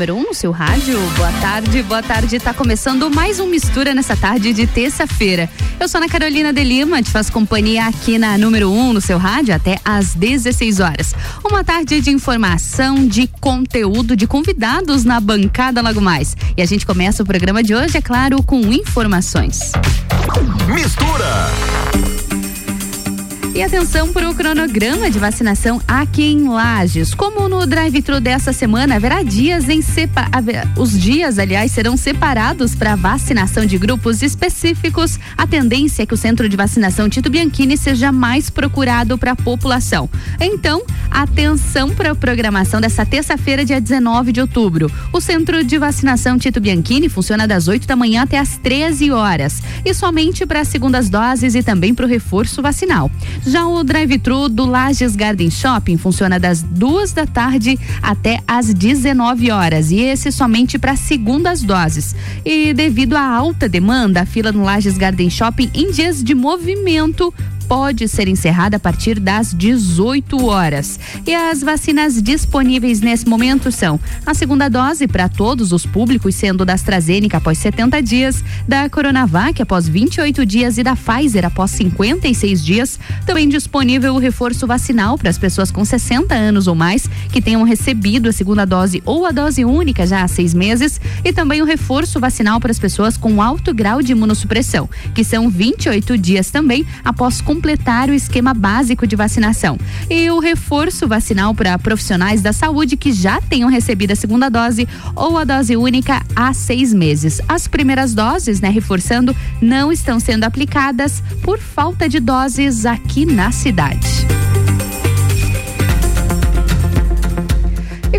número 1 um no seu rádio. Boa tarde, boa tarde. Tá começando mais um Mistura nessa tarde de terça-feira. Eu sou Ana Carolina de Lima, te faço companhia aqui na número 1 um no seu rádio até às 16 horas. Uma tarde de informação, de conteúdo, de convidados na bancada logo mais. E a gente começa o programa de hoje, é claro, com informações. Mistura! E atenção para o cronograma de vacinação aqui em Lages. Como no drive-thru dessa semana haverá dias em sepa... os dias, aliás, serão separados para vacinação de grupos específicos. A tendência é que o centro de vacinação Tito Bianchini seja mais procurado para a população. Então, atenção para a programação dessa terça-feira, dia 19 de outubro. O centro de vacinação Tito Bianchini funciona das 8 da manhã até as 13 horas e somente para as segundas doses e também para o reforço vacinal. Já o drive-thru do Lages Garden Shopping funciona das duas da tarde até às 19 horas e esse somente para segundas doses. E devido à alta demanda, a fila no Lages Garden Shopping em dias de movimento pode ser encerrada a partir das 18 horas. E as vacinas disponíveis nesse momento são a segunda dose para todos os públicos, sendo da AstraZeneca após 70 dias, da Coronavac após 28 dias e da Pfizer após 56 dias. Também disponível o reforço vacinal para as pessoas com 60 anos ou mais que tenham recebido a segunda dose ou a dose única já há seis meses e também o reforço vacinal para as pessoas com alto grau de imunossupressão, que são 28 dias também após completar o esquema básico de vacinação. E o reforço vacinal para profissionais da saúde que já tenham recebido a segunda dose ou a dose única há seis meses. As primeiras doses, né, reforçando, não estão sendo aplicadas por falta de doses aqui na cidade.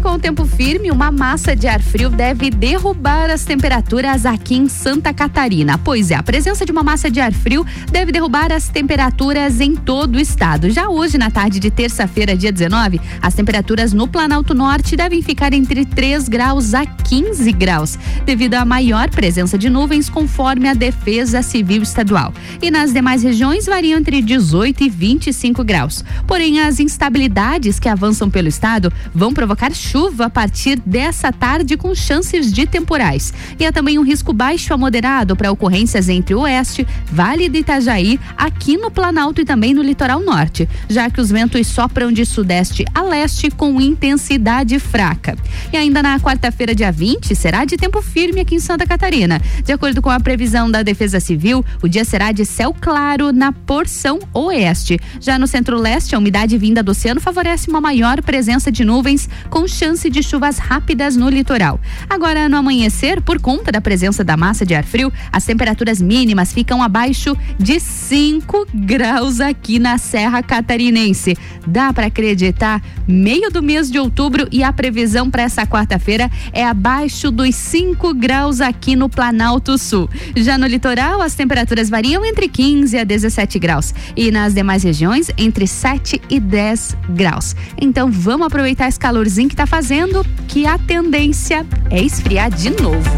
Com o tempo firme, uma massa de ar frio deve derrubar as temperaturas aqui em Santa Catarina. Pois é, a presença de uma massa de ar frio deve derrubar as temperaturas em todo o estado. Já hoje, na tarde de terça-feira, dia 19, as temperaturas no Planalto Norte devem ficar entre 3 graus a 15 graus, devido à maior presença de nuvens, conforme a Defesa Civil Estadual. E nas demais regiões variam entre 18 e 25 graus. Porém, as instabilidades que avançam pelo estado vão provocar chuva a partir dessa tarde com chances de temporais. E há também um risco baixo a moderado para ocorrências entre o oeste, Vale do Itajaí, aqui no Planalto e também no litoral norte, já que os ventos sopram de sudeste a leste com intensidade fraca. E ainda na quarta-feira, dia 20, será de tempo firme aqui em Santa Catarina. De acordo com a previsão da Defesa Civil, o dia será de céu claro na porção oeste. Já no centro-leste, a umidade vinda do oceano favorece uma maior presença de nuvens com chance de chuvas rápidas no litoral. Agora, no amanhecer, por conta da presença da massa de ar frio, as temperaturas mínimas ficam abaixo de 5 graus aqui na Serra Catarinense. Dá para acreditar? Meio do mês de outubro e a previsão para essa quarta-feira é abaixo dos 5 graus aqui no Planalto Sul. Já no litoral, as temperaturas variam entre 15 a 17 graus e nas demais regiões entre 7 e 10 graus. Então vamos aproveitar esse calorzinho que está fazendo, que a tendência é esfriar de novo.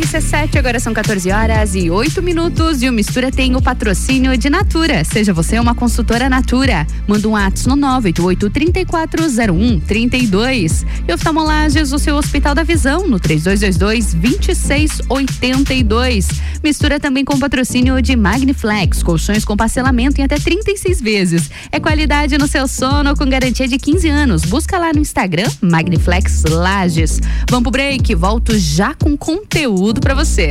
RC7, agora são 14 horas e 8 minutos e o Mistura tem o patrocínio de Natura. Seja você uma consultora Natura. Manda um ato no 988 3401 32. E oftalmolages, o seu Hospital da Visão, no 3222 2682. Mistura também com patrocínio de Magniflex, colchões com parcelamento em até 36 vezes. É qualidade no seu sono com garantia de 15 anos. Busca lá no Instagram, Magniflex Lages. Vamos pro break, volto já com conteúdo conteúdo para você.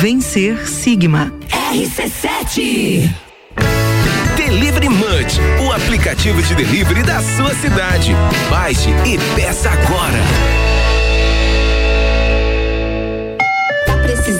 Vencer Sigma. RC7 Delivery Munch, o aplicativo de delivery da sua cidade. Baixe e peça agora.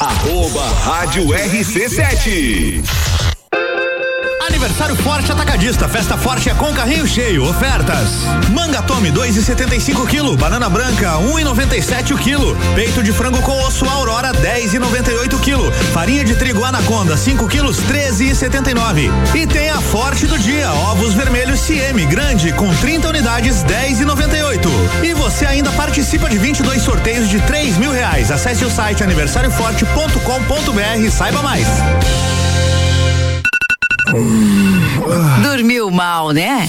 Arroba Rádio RC7. Aniversário Forte Atacadista. Festa Forte é com carrinho cheio. Ofertas. Manga Tome 2,75 kg. Banana branca 1,97 um quilo. Peito de frango com osso Aurora 10,98 kg. Farinha de trigo Anaconda 5 quilos 13,79. E tem a Forte do dia. Ovos vermelhos CM grande com 30 unidades 10,98. E você ainda participa de 22 sorteios de 3 mil reais. Acesse o site aniversarioforte.com.br. Saiba mais. Dormiu mal, né?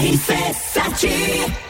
RC7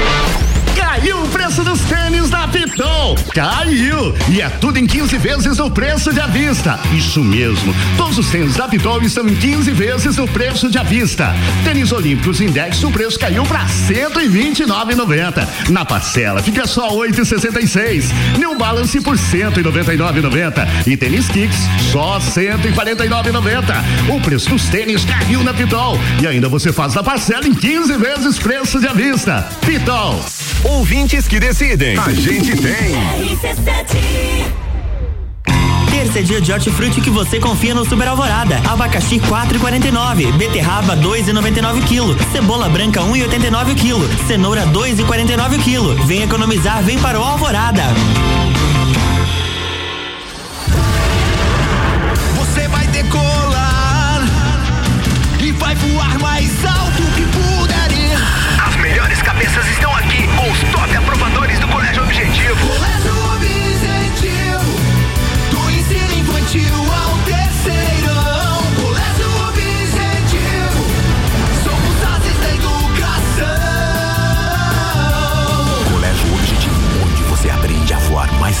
Thank you. Caiu o preço dos tênis da Pitol. Caiu! E é tudo em 15 vezes o preço de avista. Isso mesmo. Todos os tênis da Pitol estão em 15 vezes o preço de avista. Tênis Olímpicos Index, o preço caiu para 129,90. Na parcela fica só 8,66. New Balance por 199,90. E tênis Kicks só 149,90. O preço dos tênis caiu na Pitol. E ainda você faz a parcela em 15 vezes preço de avista. Pitol. Ouvintes que decidem. A gente tem. Terça é dia de hortifruti que você confia no Super Alvorada. Abacaxi 4,49, beterraba 2,99 kg, cebola branca 1,89 kg, cenoura 2,49 kg. Vem economizar, vem para o Alvorada. Você vai decolar e vai voar mais alto que puder ir. As melhores cabeças estão aqui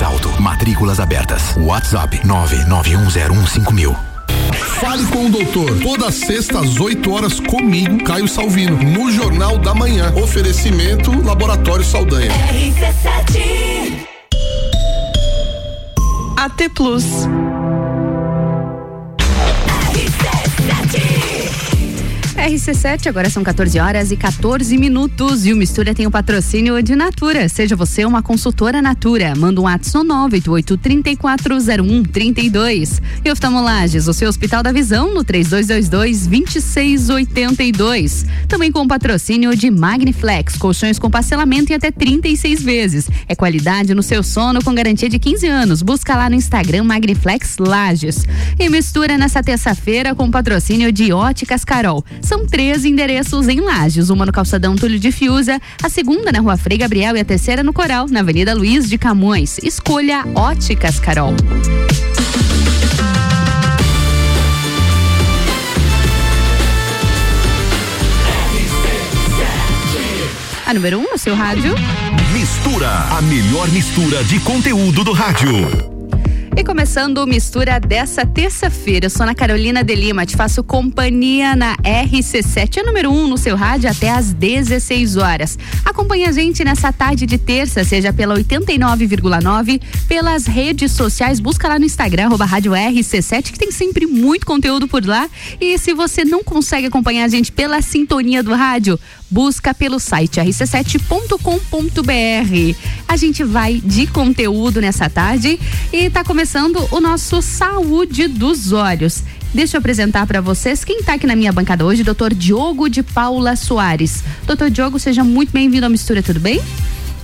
voar mais alto. Matrículas abertas. WhatsApp 991015000. Fale com o doutor. Toda sexta às 8 horas comigo, Caio Salvino, no Jornal da Manhã. Oferecimento Laboratório Saldanha. RC7 AT Plus. RC7, agora são 14 horas e 14 minutos e o Mistura tem o patrocínio de Natura. Seja você uma consultora Natura. Manda um WhatsApp no 988-340132. E oftalmolages, o seu Hospital da Visão no 3222-2682. Também com o patrocínio de Magniflex, colchões com parcelamento em até 36 vezes. É qualidade no seu sono com garantia de 15 anos. Busca lá no Instagram Magniflex Lages. E mistura nessa terça-feira com o patrocínio de Óticas Carol. São três endereços em Lages, uma no calçadão Túlio de Fiuza, a segunda na rua Frei Gabriel e a terceira no Coral, na Avenida Luiz de Camões. Escolha Óticas Carol. A número 1 um no seu rádio. Mistura, a melhor mistura de conteúdo do rádio. E começando o Mistura dessa terça-feira, eu sou Ana Carolina de Lima, te faço companhia na RC7, a número 1 um no seu rádio até às 16 horas. Acompanhe a gente nessa tarde de terça, seja pela 89,9, pelas redes sociais, busca lá no Instagram, arroba rádio RC7, que tem sempre muito conteúdo por lá. E se você não consegue acompanhar a gente pela sintonia do rádio, busca pelo site rc7.com.br. A gente vai de conteúdo nessa tarde e está começando o nosso Saúde dos Olhos. Deixa eu apresentar para vocês quem está aqui na minha bancada hoje, Dr. Diogo de Paula Soares. Doutor Diogo, seja muito bem-vindo à Mistura, tudo bem?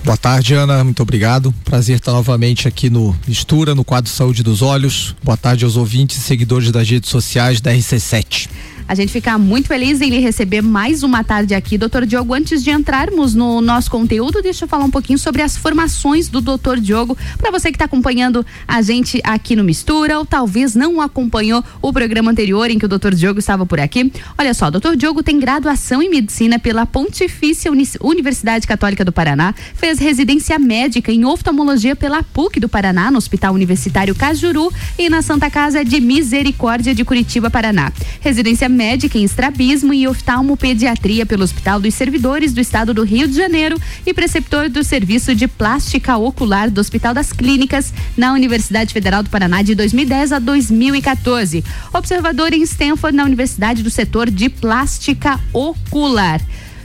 Boa tarde, Ana. Muito obrigado. Prazer estar novamente aqui no Mistura, no quadro Saúde dos Olhos. Boa tarde aos ouvintes e seguidores das redes sociais da RC7. A gente fica muito feliz em lhe receber mais uma tarde aqui, doutor Diogo. Antes de entrarmos no nosso conteúdo, deixa eu falar um pouquinho sobre as formações do doutor Diogo. Para você que está acompanhando a gente aqui no Mistura, ou talvez não acompanhou o programa anterior em que o doutor Diogo estava por aqui. Olha só, o doutor Diogo tem graduação em medicina pela Pontifícia Universidade Católica do Paraná, fez residência médica em oftalmologia pela PUC do Paraná, no Hospital Universitário Cajuru e na Santa Casa de Misericórdia de Curitiba, Paraná. Residência médica em estrabismo e oftalmopediatria pelo Hospital dos Servidores do Estado do Rio de Janeiro e preceptor do Serviço de Plástica Ocular do Hospital das Clínicas na Universidade Federal do Paraná de 2010 a 2014. Observador em Stanford na Universidade do Setor de Plástica Ocular.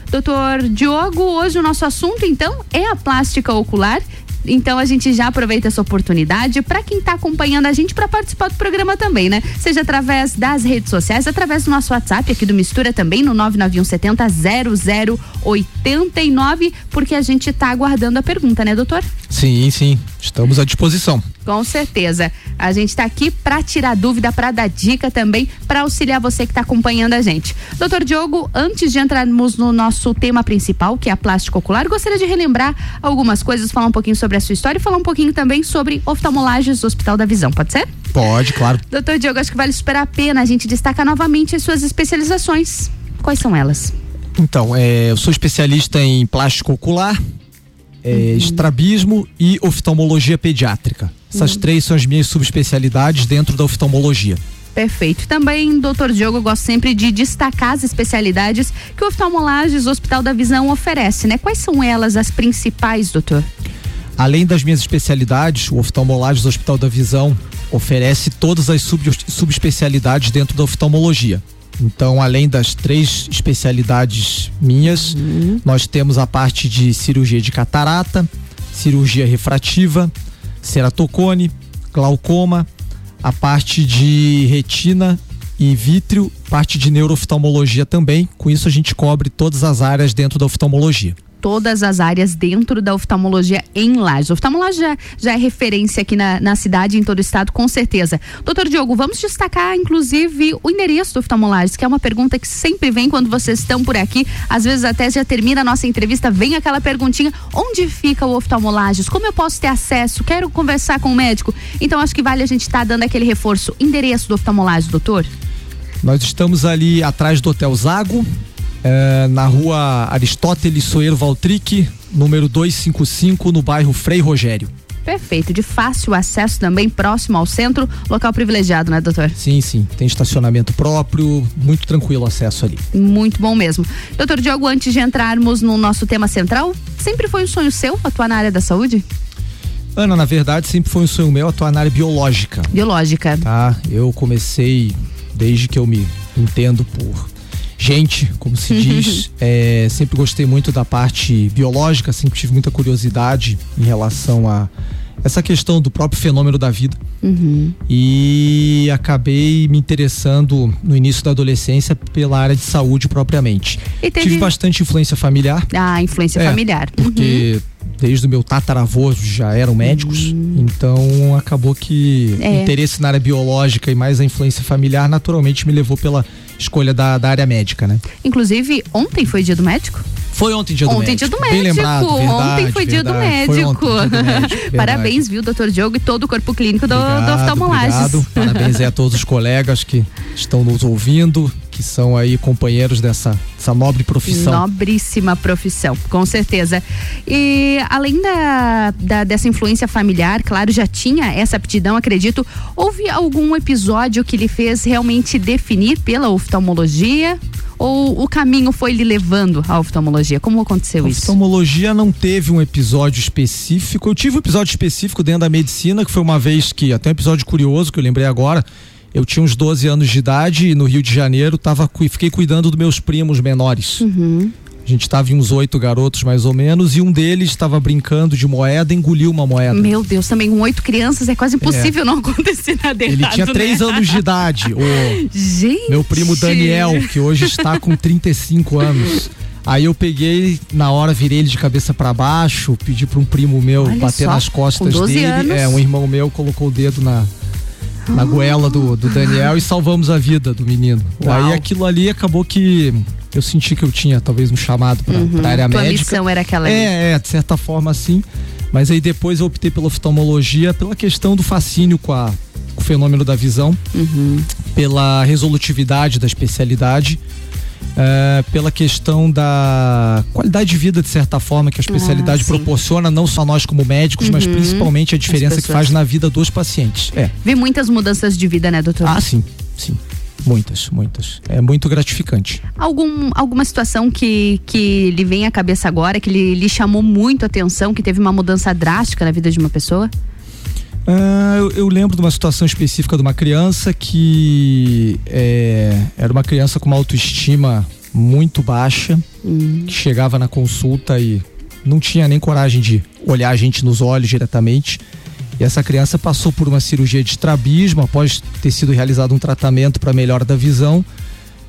Doutor Diogo, hoje o nosso assunto então é a plástica ocular então a gente já aproveita essa oportunidade para quem está acompanhando a gente para participar do programa também, né? Seja através das redes sociais, através do nosso WhatsApp aqui do Mistura também no 99170 0089, porque a gente está aguardando a pergunta, né, doutor? Sim, sim. Estamos à disposição. Com certeza. A gente está aqui para tirar dúvida, para dar dica também, para auxiliar você que está acompanhando a gente. Doutor Diogo, antes de entrarmos no nosso tema principal, que é a plástica ocular, gostaria de relembrar algumas coisas, falar um pouquinho sobre a sua história e falar um pouquinho também sobre oftalmolagens do Hospital da Visão. Pode ser? Pode, claro. Doutor Diogo, acho que vale super a pena a gente destacar novamente as suas especializações. Quais são elas? Então, é, eu sou especialista em plástico ocular, é, uhum. estrabismo e oftalmologia pediátrica. Essas uhum. três são as minhas subespecialidades dentro da oftalmologia. Perfeito. Também, doutor Diogo, eu gosto sempre de destacar as especialidades que o Oftalmolages Hospital da Visão oferece, né? Quais são elas as principais, doutor? Além das minhas especialidades, o Oftalmolages Hospital da Visão oferece todas as sub, subespecialidades dentro da oftalmologia. Então, além das três especialidades minhas, uhum. nós temos a parte de cirurgia de catarata, cirurgia refrativa, ceratocone, glaucoma, a parte de retina e vítreo, parte de neurooftalmologia também. Com isso a gente cobre todas as áreas dentro da oftalmologia todas as áreas dentro da oftalmologia em Lages. Oftalmologia já é referência aqui na, na cidade, em todo o estado, com certeza. Doutor Diogo, vamos destacar, inclusive, o endereço do oftalmolages, que é uma pergunta que sempre vem quando vocês estão por aqui. Às vezes até já termina a nossa entrevista, vem aquela perguntinha: onde fica o oftalmolages? Como eu posso ter acesso? Quero conversar com o médico. Então acho que vale a gente estar tá dando aquele reforço. Endereço do oftalmolages, doutor? Nós estamos ali atrás do Hotel Zago, é, na rua Aristóteles Soeiro Valtric, número 255, no bairro Frei Rogério. Perfeito, de fácil acesso também, próximo ao centro, local privilegiado, né, doutor? Sim, sim, tem estacionamento próprio, muito tranquilo o acesso ali. Muito bom mesmo. Doutor Diogo, antes de entrarmos no nosso tema central, sempre foi um sonho seu atuar na área da saúde? Ana, na verdade, sempre foi um sonho meu atuar na área biológica. Biológica. Tá, eu comecei desde que eu me entendo por gente, como se diz. É, sempre gostei muito da parte biológica, sempre tive muita curiosidade em relação a essa questão do próprio fenômeno da vida. Uhum. E acabei me interessando no início da adolescência pela área de saúde propriamente. E teve- Tive bastante influência familiar. Ah, influência É, familiar. Porque desde o meu tataravô já eram médicos, então acabou que Uhum. É. o interesse na área biológica e mais a influência familiar naturalmente me levou pela escolha da, da área médica, né? Inclusive, ontem foi dia do médico? Foi ontem dia do ontem médico. dia do Bem médico. lembrado, ontem verdade, foi dia do verdade. Foi médico. ontem, dia do médico. Parabéns, viu, doutor Diogo e todo o corpo clínico do, do Obrigado, Oftalmolages. obrigado. Parabéns aí a todos os colegas que estão nos ouvindo, que são aí companheiros dessa, dessa nobre profissão. Nobríssima profissão, com certeza. E além da, da- dessa influência familiar, claro, já tinha essa aptidão, acredito. Houve algum episódio que lhe fez realmente definir pela oftalmologia? Ou o caminho foi lhe levando à oftalmologia? Como aconteceu A isso? oftalmologia não teve um episódio específico. Eu tive um episódio específico dentro da medicina, que foi uma vez que, até um episódio curioso que eu lembrei agora. Eu tinha uns 12 anos de idade e no Rio de Janeiro tava, fiquei cuidando dos meus primos menores. Uhum. A gente tava em uns oito garotos mais ou menos, e um deles estava brincando de moeda e engoliu uma moeda. Meu Deus, também com oito crianças é quase impossível não acontecer nada Ele errado, tinha três né? anos de idade. O Gente! meu primo Daniel, que hoje está com 35 anos. Aí eu peguei, na hora virei ele de cabeça pra baixo, pedi pra um primo meu Olha bater só, nas costas 12 dele. anos. É, um irmão meu colocou o dedo na, na goela do, do Daniel e salvamos a vida do menino. Uau. Aí aquilo ali acabou que eu senti que eu tinha talvez um chamado pra, Uhum. área Tua médica. missão era aquela ali. É, é, de certa forma sim. Mas aí depois eu optei pela oftalmologia pela questão do fascínio com, a, com o fenômeno da visão, Uhum. pela resolutividade da especialidade, é, pela questão da qualidade de vida, de certa forma, que a especialidade Ah, proporciona, não só nós como médicos, mas Uhum. principalmente a diferença que faz na vida dos pacientes. É. Vi muitas mudanças de vida, né, doutor? Ah, sim, sim. Muitas, muitas. É muito gratificante. Algum, alguma situação que, que lhe vem à cabeça agora, que lhe, lhe chamou muito a atenção, que teve uma mudança drástica na vida de uma pessoa? Ah, eu, eu lembro de uma situação específica de uma criança que é, era uma criança com uma autoestima muito baixa, Hum. que chegava na consulta e não tinha nem coragem de olhar a gente nos olhos diretamente. E essa criança passou por uma cirurgia de estrabismo após ter sido realizado um tratamento para melhora da visão.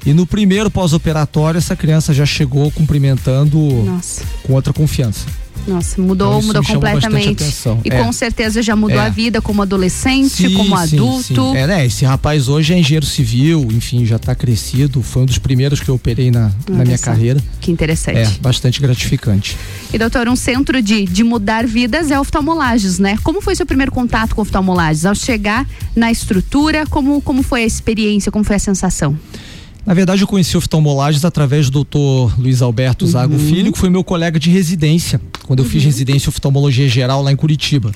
E no primeiro pós-operatório, essa criança já chegou cumprimentando Nossa. com outra confiança. Nossa, mudou, Então, mudou completamente. E É. com certeza já mudou É. a vida como adolescente, Sim, como sim, adulto. sim. É, né? Esse rapaz hoje é engenheiro civil, enfim, já está crescido. Foi um dos primeiros que eu operei na, na minha só. carreira. Que interessante. É, bastante gratificante. E doutor, um centro de, de mudar vidas é oftalmolages, né? Como foi seu primeiro contato com oftalmolages? Ao chegar na estrutura, como, como foi a experiência, como foi a sensação? Na verdade, eu conheci oftalmolages através do doutor Luiz Alberto Zago Uhum. Filho, que foi meu colega de residência, quando eu fiz residência em oftalmologia geral lá em Curitiba.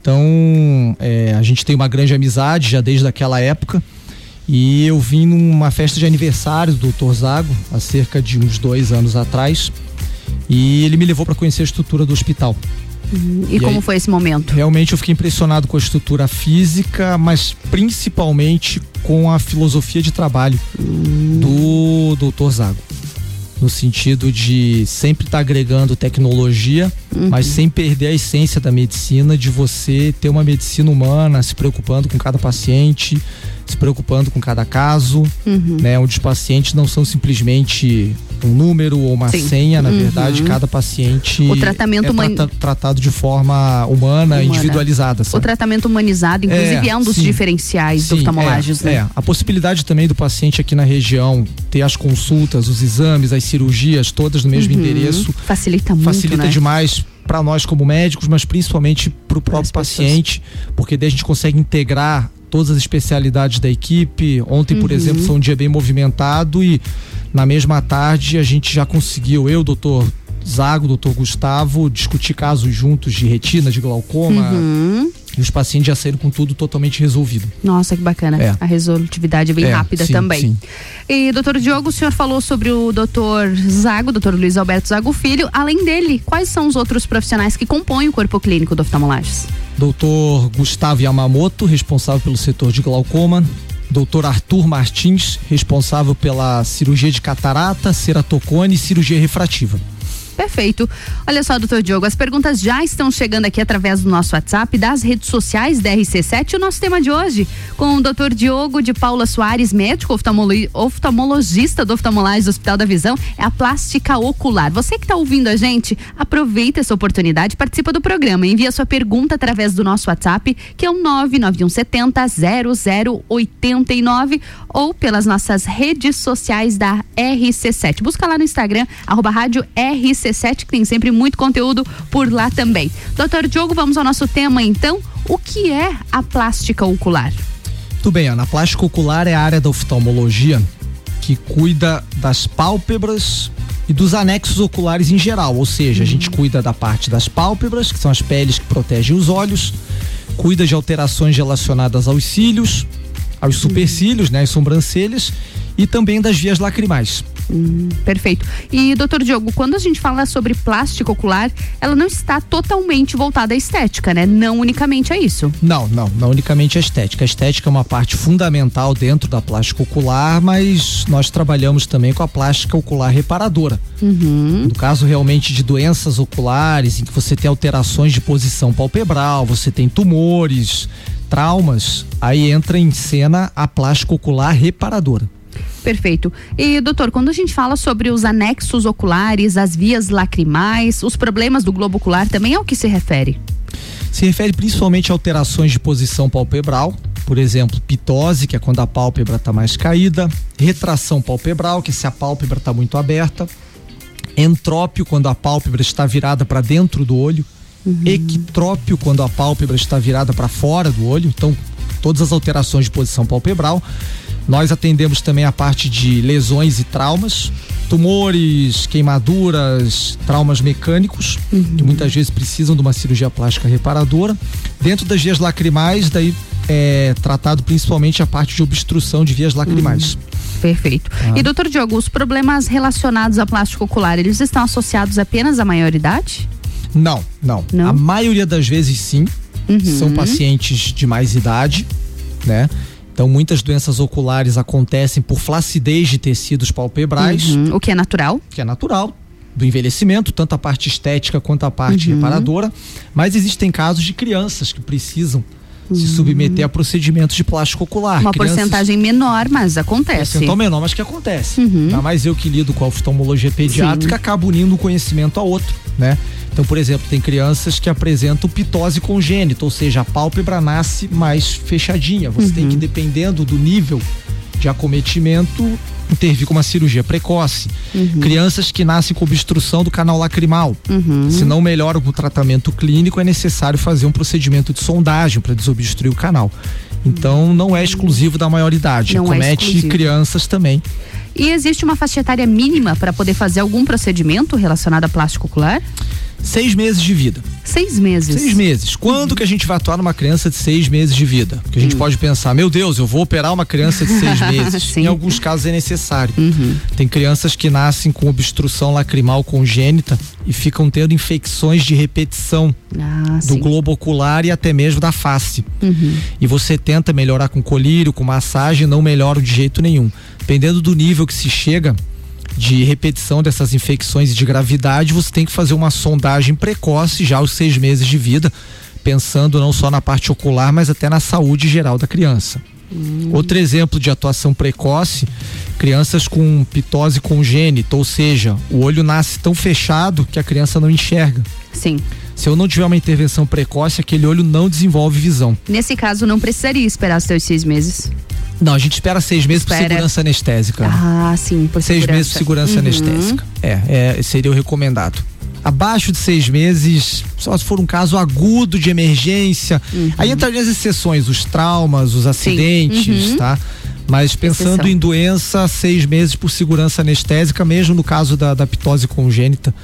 Então, é, a gente tem uma grande amizade já desde aquela época. E eu vim numa festa de aniversário do doutor Zago, há cerca de uns dois anos atrás. E ele me levou para conhecer a estrutura do hospital. E, E como aí- foi esse momento? Realmente eu fiquei impressionado com a estrutura física, mas principalmente com a filosofia de trabalho do Dr. Zago. No sentido de sempre estar agregando tecnologia, mas sem perder a essência da medicina, de você ter uma medicina humana, se preocupando com cada paciente, se preocupando com cada caso, Uhum. né? Onde os pacientes não são simplesmente um número ou uma Sim. senha, na Uhum. verdade, cada paciente O tratamento é trata- tratado de forma humana, Humana. individualizada. O Sabe? tratamento humanizado, inclusive, é, um dos sim. diferenciais do Sim, oftalmolages, é, né? é. A possibilidade também do paciente aqui na região ter as consultas, os exames, as cirurgias todas no mesmo Uhum. endereço Facilita muito, facilita né? demais para nós como médicos, mas principalmente para o próprio paciente, porque daí a gente consegue integrar todas as especialidades da equipe. Ontem, por Uhum. exemplo, foi um dia bem movimentado e na mesma tarde a gente já conseguiu, eu, doutor Zago, doutor Gustavo, discutir casos juntos de retina, de glaucoma. Uhum. E os pacientes já saíram com tudo totalmente resolvido. Nossa, que bacana. É. A resolutividade é bem É, rápida sim, também. sim. E, doutor Diogo, o senhor falou sobre o doutor Zago, doutor Luiz Alberto Zago Filho. Além dele, quais são os outros profissionais que compõem o corpo clínico do oftalmolages? Doutor Gustavo Yamamoto, responsável pelo setor de glaucoma. Dr. Arthur Martins, responsável pela cirurgia de catarata, ceratocone e cirurgia refrativa. Perfeito. Olha só, doutor Diogo, as perguntas já estão chegando aqui através do nosso WhatsApp, das redes sociais da RC7. O nosso tema de hoje, com o doutor Diogo de Paula Soares, médico oftalmologista do oftalmolagem do Hospital da Visão, é a plástica ocular. Você que está ouvindo a gente, aproveita essa oportunidade, participa do programa, envia sua pergunta através do nosso WhatsApp, que é o 99170 0089 ou pelas nossas redes sociais da RC7. Busca lá no Instagram, arroba rádio RC7 que tem sempre muito conteúdo por lá também. Doutor Diogo, vamos ao nosso tema então. O que é a plástica ocular? Tudo bem, Ana. A plástica ocular é a área da oftalmologia que cuida das pálpebras e dos anexos oculares em geral, ou seja, a gente uhum. cuida da parte das pálpebras, que são as peles que protegem os olhos, cuida de alterações relacionadas aos cílios, aos uhum. supercílios, né, as sobrancelhas e também das vias lacrimais. Hum, perfeito. E, doutor Diogo, quando a gente fala sobre plástico ocular, ela não está totalmente voltada à estética, né? Não unicamente a isso. Não, não, não unicamente a estética. A estética é uma parte fundamental dentro da plástica ocular, mas nós trabalhamos também com a plástica ocular reparadora. Uhum. No caso realmente de doenças oculares, em que você tem alterações de posição palpebral, você tem tumores, traumas, aí entra em cena a plástica ocular reparadora. Perfeito. E, doutor, quando a gente fala sobre os anexos oculares, as vias lacrimais, os problemas do globo ocular, também é o que se refere? Se refere principalmente a alterações de posição palpebral, por exemplo, pitose, que é quando a pálpebra está mais caída, retração palpebral, que é se a pálpebra está muito aberta, entrópio, quando a pálpebra está virada para dentro do olho, uhum. equitrópio, quando a pálpebra está virada para fora do olho, então todas as alterações de posição palpebral nós atendemos também a parte de lesões e traumas, tumores, queimaduras, traumas mecânicos, uhum. que muitas vezes precisam de uma cirurgia plástica reparadora. Dentro das vias lacrimais, daí é tratado principalmente a parte de obstrução de vias lacrimais. Uhum. Perfeito. Ah. E doutor Diogo, os problemas relacionados à plástico ocular, eles estão associados apenas à maioridade? Não, não. não? A maioria das vezes sim. Uhum. São pacientes de mais idade, né? Então, muitas doenças oculares acontecem por flacidez de tecidos palpebrais. Uhum, o que é natural. Que é natural do envelhecimento, tanto a parte estética quanto a parte uhum. reparadora. Mas existem casos de crianças que precisam se uhum. submeter a procedimentos de plástico ocular. Uma Crianças, porcentagem menor, mas acontece. Percentual menor, mas que acontece. Uhum. Ainda mais eu que lido com a oftalmologia pediátrica, Sim. acabo unindo um conhecimento a outro, né? Então, por exemplo, tem crianças que apresentam pitose congênita, ou seja, a pálpebra nasce mais fechadinha. Você uhum. tem que, dependendo do nível de acometimento, intervir com uma cirurgia precoce. Uhum. Crianças que nascem com obstrução do canal lacrimal. Uhum. Se não melhora o tratamento clínico, é necessário fazer um procedimento de sondagem para desobstruir o canal. Então, não é exclusivo da maioridade, não comete é crianças também. E existe uma faixa etária mínima para poder fazer algum procedimento relacionado a plástico ocular? Seis meses de vida. Seis meses. Seis meses. Quando uhum. que a gente vai atuar numa criança de seis meses de vida? Porque a gente uhum. pode pensar, meu Deus, eu vou operar uma criança de seis meses. em alguns casos é necessário. Uhum. Tem crianças que nascem com obstrução lacrimal congênita e ficam tendo infecções de repetição ah, do sim. globo ocular e até mesmo da face. Uhum. E você tenta melhorar com colírio, com massagem, não melhora de jeito nenhum. Dependendo do nível que se chega, de repetição dessas infecções e de gravidade, você tem que fazer uma sondagem precoce já aos seis meses de vida, pensando não só na parte ocular, mas até na saúde geral da criança. Hum. Outro exemplo de atuação precoce, crianças com pitose congênita, ou seja, o olho nasce tão fechado que a criança não enxerga. Sim. Se eu não tiver uma intervenção precoce, aquele olho não desenvolve visão. Nesse caso, não precisaria esperar os seus seis meses. Não, a gente espera seis meses espera. por segurança anestésica. Ah, sim, por Seis segurança. meses por segurança uhum. anestésica. É, é, seria o recomendado. Abaixo de seis meses, só se for um caso agudo de emergência. Uhum. Aí entrariam as exceções, os traumas, os acidentes, uhum. tá? Mas pensando Exceção. em doença, seis meses por segurança anestésica, mesmo no caso da, da pitose congênita.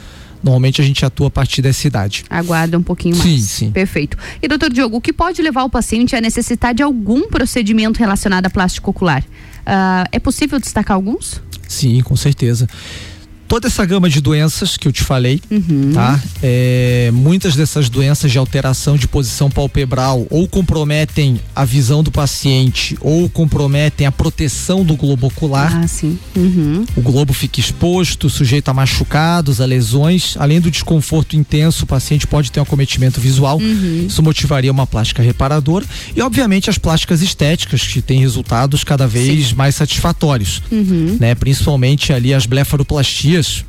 Normalmente a gente atua a partir dessa idade. Aguarda um pouquinho mais. Sim, sim. Perfeito. E doutor Diogo, o que pode levar o paciente a necessitar de algum procedimento relacionado a plástico ocular? Uh, é possível destacar alguns? Sim, com certeza. Toda essa gama de doenças que eu te falei, Uhum. tá? É, muitas dessas doenças de alteração de posição palpebral ou comprometem a visão do paciente ou comprometem a proteção do globo ocular. Ah, sim. Uhum. O globo fica exposto, sujeito a machucados, a lesões. Além do desconforto intenso, o paciente pode ter um acometimento visual. Uhum. Isso motivaria uma plástica reparadora. E, obviamente, as plásticas estéticas, que têm resultados cada vez mais satisfatórios. Uhum. Né? Principalmente ali as blefaroplastias, isso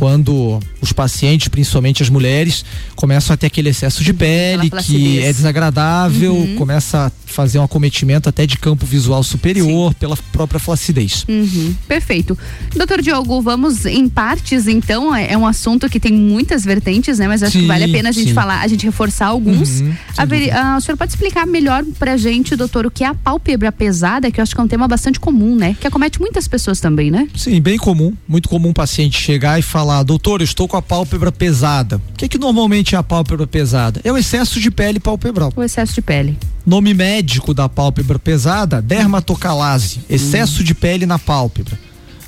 quando os pacientes, principalmente as mulheres, começam a ter aquele excesso de pele que é desagradável, Uhum. começa a fazer um acometimento até de campo visual superior pela própria flacidez. Uhum, perfeito. Doutor Diogo, vamos em partes então. É é um assunto que tem muitas vertentes, né? Mas acho que Sim, vale a pena a gente sim. falar, a gente reforçar alguns. Uhum, A veri- ah, o senhor pode explicar melhor pra gente, doutor, o que é a pálpebra pesada, que eu acho que é um tema bastante comum, né? Que acomete muitas pessoas também, né? Sim, bem comum. Muito comum um paciente chegar e falar, doutor, eu estou com a pálpebra pesada. O que, que normalmente é a pálpebra pesada? É o excesso de pele palpebral. O excesso de pele. Nome médico da pálpebra pesada, dermatocalase, excesso de pele na pálpebra.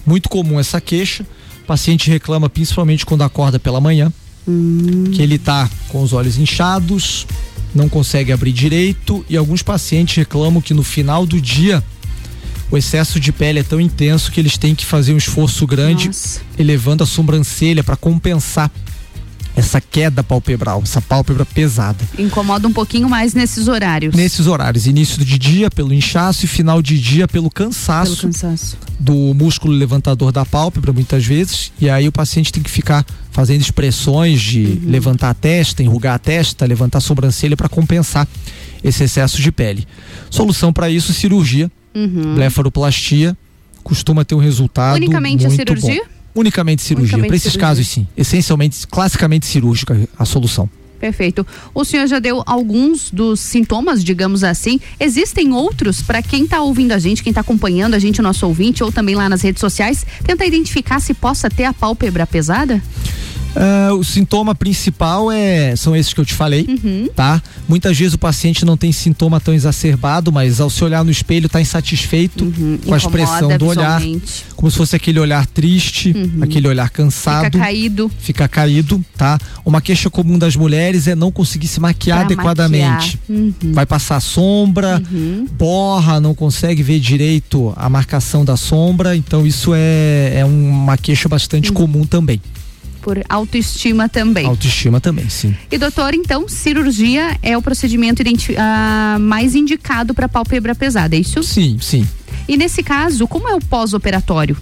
Muito comum essa queixa. O paciente reclama principalmente quando acorda pela manhã, que ele tá com os olhos inchados, não consegue abrir direito e alguns pacientes reclamam que no final do dia o excesso de pele é tão intenso que eles têm que fazer um esforço grande elevando a sobrancelha para compensar essa queda palpebral, essa pálpebra pesada. Incomoda um pouquinho mais nesses horários. Nesses horários, início de dia pelo inchaço e final de dia pelo cansaço, Pelo cansaço. do músculo levantador da pálpebra, muitas vezes. E aí o paciente tem que ficar fazendo expressões de Uhum. levantar a testa, enrugar a testa, levantar a sobrancelha para compensar esse excesso de pele. Solução para isso, cirurgia, Uhum. blefaroplastia, costuma ter um resultado Unicamente a cirurgia? bom. Unicamente cirurgia. Para esses cirurgia. casos, sim. Essencialmente, classicamente cirúrgica a solução. Perfeito. O senhor já deu alguns dos sintomas, digamos assim. Existem outros para quem está ouvindo a gente, quem está acompanhando a gente, o nosso ouvinte, ou também lá nas redes sociais, tenta identificar se possa ter a pálpebra pesada? Ah, o sintoma principal é são esses que eu te falei, Uhum. tá? Muitas vezes o paciente não tem sintoma tão exacerbado, mas ao se olhar no espelho está insatisfeito com a expressão do olhar, como se fosse aquele olhar triste, aquele olhar cansado. Fica caído. Fica caído, tá? Uma queixa comum das mulheres é não conseguir se maquiar Pra adequadamente. maquiar. Uhum. Vai passar sombra, borra, não consegue ver direito a marcação da sombra, então isso é, é uma queixa bastante Uhum. comum também. Por autoestima também. Autoestima também, sim. E doutor, então, cirurgia é o procedimento ah, mais indicado para pálpebra pesada, é isso? Sim, sim. E nesse caso, como é o pós-operatório?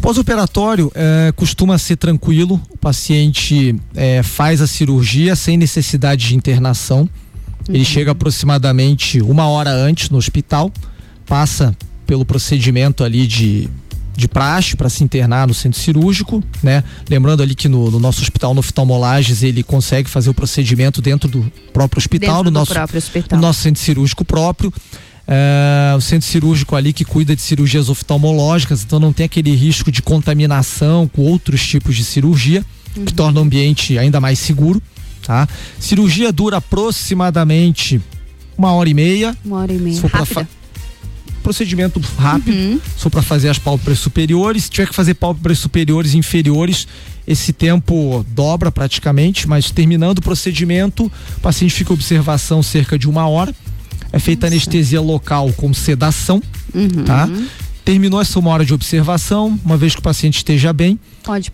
Pós-operatório eh, costuma ser tranquilo, o paciente eh, faz a cirurgia sem necessidade de internação. Ele chega aproximadamente uma hora antes no hospital, passa pelo procedimento ali de, de praxe para se internar no centro cirúrgico, né? Lembrando ali que no, no nosso hospital, no oftalmolages, ele consegue fazer o procedimento dentro do próprio hospital, Dentro no do nosso, próprio hospital. no nosso centro cirúrgico próprio. É, o centro cirúrgico ali que cuida de cirurgias oftalmológicas, então não tem aquele risco de contaminação com outros tipos de cirurgia, que torna o ambiente ainda mais seguro. Tá? Cirurgia dura aproximadamente uma hora e meia. Uma hora e meia. Se for procedimento rápido, só para fazer as pálpebras superiores. Se tiver que fazer pálpebras superiores e inferiores, esse tempo dobra praticamente, mas terminando o procedimento, o paciente fica em observação cerca de uma hora. É feita anestesia local com sedação, Uhum. tá? Terminou essa uma hora de observação, uma vez que o paciente esteja bem,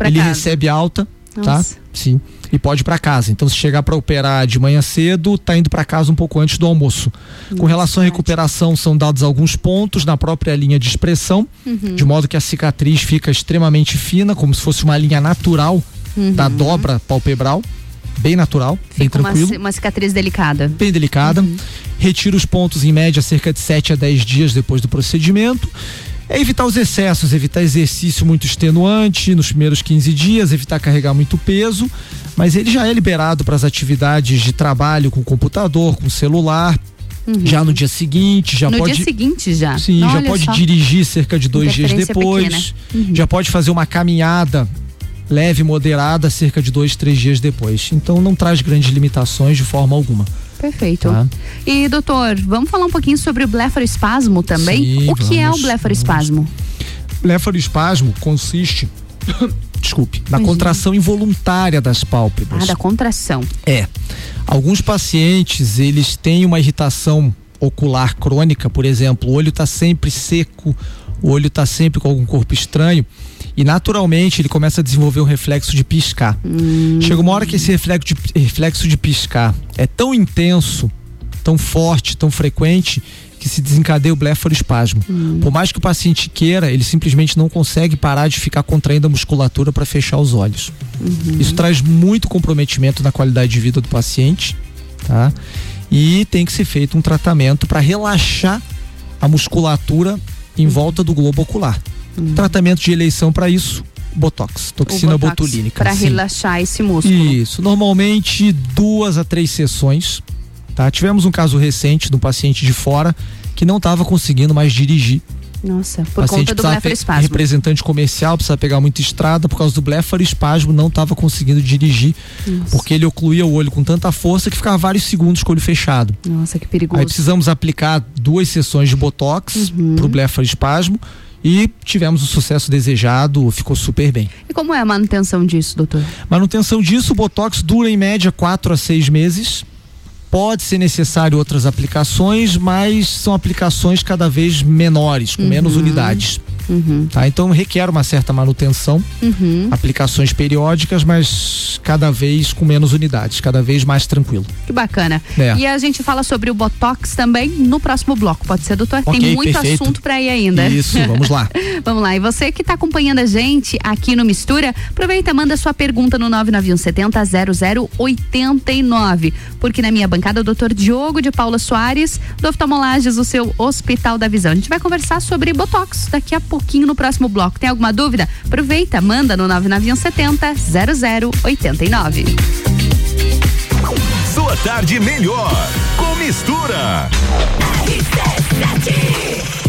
ele casa. recebe alta, Nossa. tá? Sim. E pode ir para casa. Então, se chegar para operar de manhã cedo, tá indo para casa um pouco antes do almoço. Com relação à recuperação, são dados alguns pontos na própria linha de expressão, Uhum. de modo que a cicatriz fica extremamente fina, como se fosse uma linha natural Uhum. da dobra palpebral, bem natural, bem Fica uma, tranquilo ci- uma cicatriz delicada. bem delicada. Retira os pontos em média cerca de 7 a 10 dias depois do procedimento. É evitar os excessos, evitar exercício muito extenuante nos primeiros 15 dias, evitar carregar muito peso, mas ele já é liberado para as atividades de trabalho com computador, com celular. Já no dia seguinte, já Uhum. no pode dia seguinte já. Sim, já Olha pode só. dirigir cerca de dois dias depois. Uhum. Já pode fazer uma caminhada leve, moderada, cerca de dois, três dias depois. Então não traz grandes limitações de forma alguma. Perfeito. Tá. E doutor, vamos falar um pouquinho sobre o blefaroespasmo também? Sim, o que é o vamos, blefaroespasmo? Blefaroespasmo consiste desculpe, na contração involuntária das pálpebras. Ah, da contração. É. Alguns pacientes, eles têm uma irritação ocular crônica, por exemplo, o olho está sempre seco, o olho está sempre com algum corpo estranho e naturalmente ele começa a desenvolver um reflexo de piscar. Hum. Chega uma hora que esse reflexo de, reflexo de piscar é tão intenso, tão forte, tão frequente que se desencadeia o blefaroespasmo. Hum. Por mais que o paciente queira, ele simplesmente não consegue parar de ficar contraindo a musculatura para fechar os olhos. Uhum. Isso traz muito comprometimento na qualidade de vida do paciente, tá? E tem que ser feito um tratamento para relaxar a musculatura em volta do globo ocular. Tratamento de eleição para isso, botox, toxina botulínica. Para relaxar esse músculo. Isso, normalmente duas a três sessões, tá? Tivemos um caso recente de um paciente de fora que não estava conseguindo mais dirigir. Nossa, por paciente conta do precisava blefaroespasmo. representante comercial, precisa pegar muita estrada, por causa do blefaroespasmo não estava conseguindo dirigir, Nossa. porque ele ocluía o olho com tanta força que ficava vários segundos com o olho fechado. Nossa, que perigoso. Aí precisamos aplicar duas sessões de botox Uhum. pro blefaroespasmo e tivemos o sucesso desejado, ficou super bem. E como é a manutenção disso, doutor? Manutenção disso, o botox dura em média quatro a seis meses. Pode ser necessário outras aplicações, mas são aplicações cada vez menores, com menos Uhum. Tá? Então requer uma certa manutenção, Uhum. aplicações periódicas, mas cada vez com menos unidades, cada vez mais tranquilo. Que bacana. É. E a gente fala sobre o Botox também no próximo bloco. Pode ser, doutor? Ok, Tem muito perfeito. assunto para ir ainda. Isso, vamos lá. vamos lá. E você que está acompanhando a gente aqui no Mistura, aproveita, manda sua pergunta no 99170 0089. Porque na minha bancada, o doutor Diogo de Paula Soares, do Oftalmolages, o seu Hospital da Visão. A gente vai conversar sobre Botox daqui a pouquinho no próximo bloco. Tem alguma dúvida? Aproveita, manda no 99170 0089. Sua tarde melhor com mistura. RC7,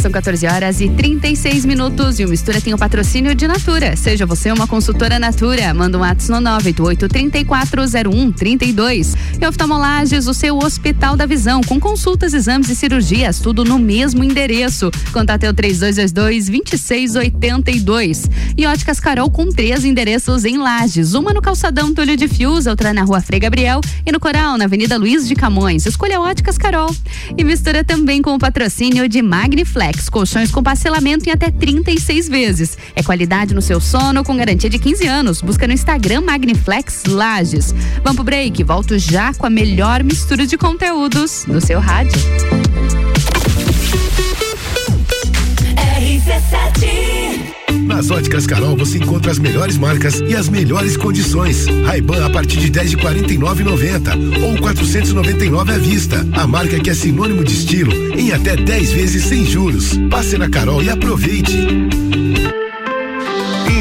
são 14 horas e 36 minutos e o Mistura tem o patrocínio de Natura. Seja você uma consultora Natura, manda um ato no 988-3401-32. E Oftalmolages, o seu Hospital da Visão, com consultas, exames e cirurgias, tudo no mesmo endereço. Contate o 3222-2682. E Óticas Carol com três endereços em Lages, uma no Calçadão Túlio de Fios, outra na Rua Frei Gabriel e no Coral, na Avenida Luiz de Camões. Escolha Óticas Carol. E mistura também com o patrocínio de Magniflex, colchões com parcelamento em até 36 vezes. É qualidade no seu sono com garantia de 15 anos. Busca no Instagram Magniflex Lages. Vamos pro break, volto já com a melhor mistura de conteúdos do seu rádio. Nas óticas Carol você encontra as melhores marcas e as melhores condições. Ray-Ban a partir de 10 de 49,90 ou 499 à vista. A marca que é sinônimo de estilo em até 10 vezes sem juros. Passe na Carol e aproveite.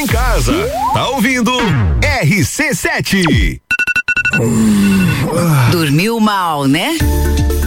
Em casa, tá ouvindo RC7. Dormiu mal, né?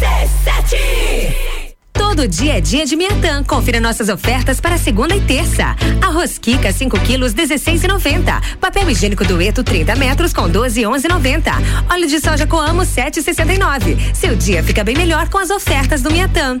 RC7 Todo dia é dia de Miatã. Confira nossas ofertas para segunda e terça. Arroz Kika 5 quilos 16,90. Papel higiênico dueto 30 metros com 12 11,90. Óleo de soja Coamo 7,69. Seu dia fica bem melhor com as ofertas do Miatã.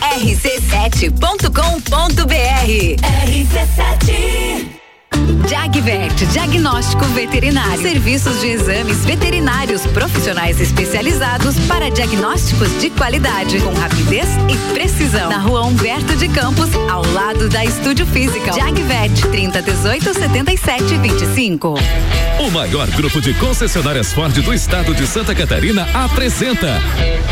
rc7.com.br. RC7 Jagvet, diagnóstico veterinário. Serviços de exames veterinários profissionais especializados para diagnósticos de qualidade, com rapidez e precisão. Na rua Humberto de Campos, ao lado da Estúdio Física. Jagvet, 30 18 77 25. O maior grupo de concessionárias Ford do estado de Santa Catarina apresenta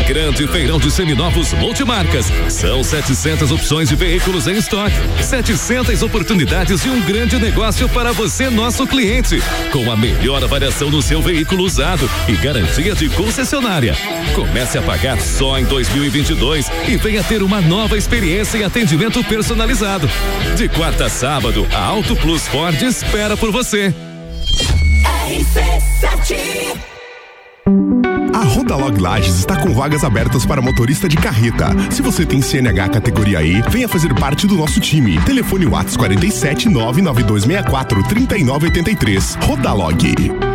Grande Feirão de Seminovos Multimarcas. São 700 opções de veículos em estoque, 700 oportunidades e um grande negócio para você, nosso cliente, com a melhor avaliação no seu veículo usado e garantia de concessionária. Comece a pagar só em 2022 e venha ter uma nova experiência em atendimento personalizado. De quarta a sábado, a Auto Plus Ford espera por você. RC7 a Rodalog Lages está com vagas abertas para motorista de carreta. Se você tem CNH categoria E, venha fazer parte do nosso time. Telefone Whats 47 99264 3983. Rodalog.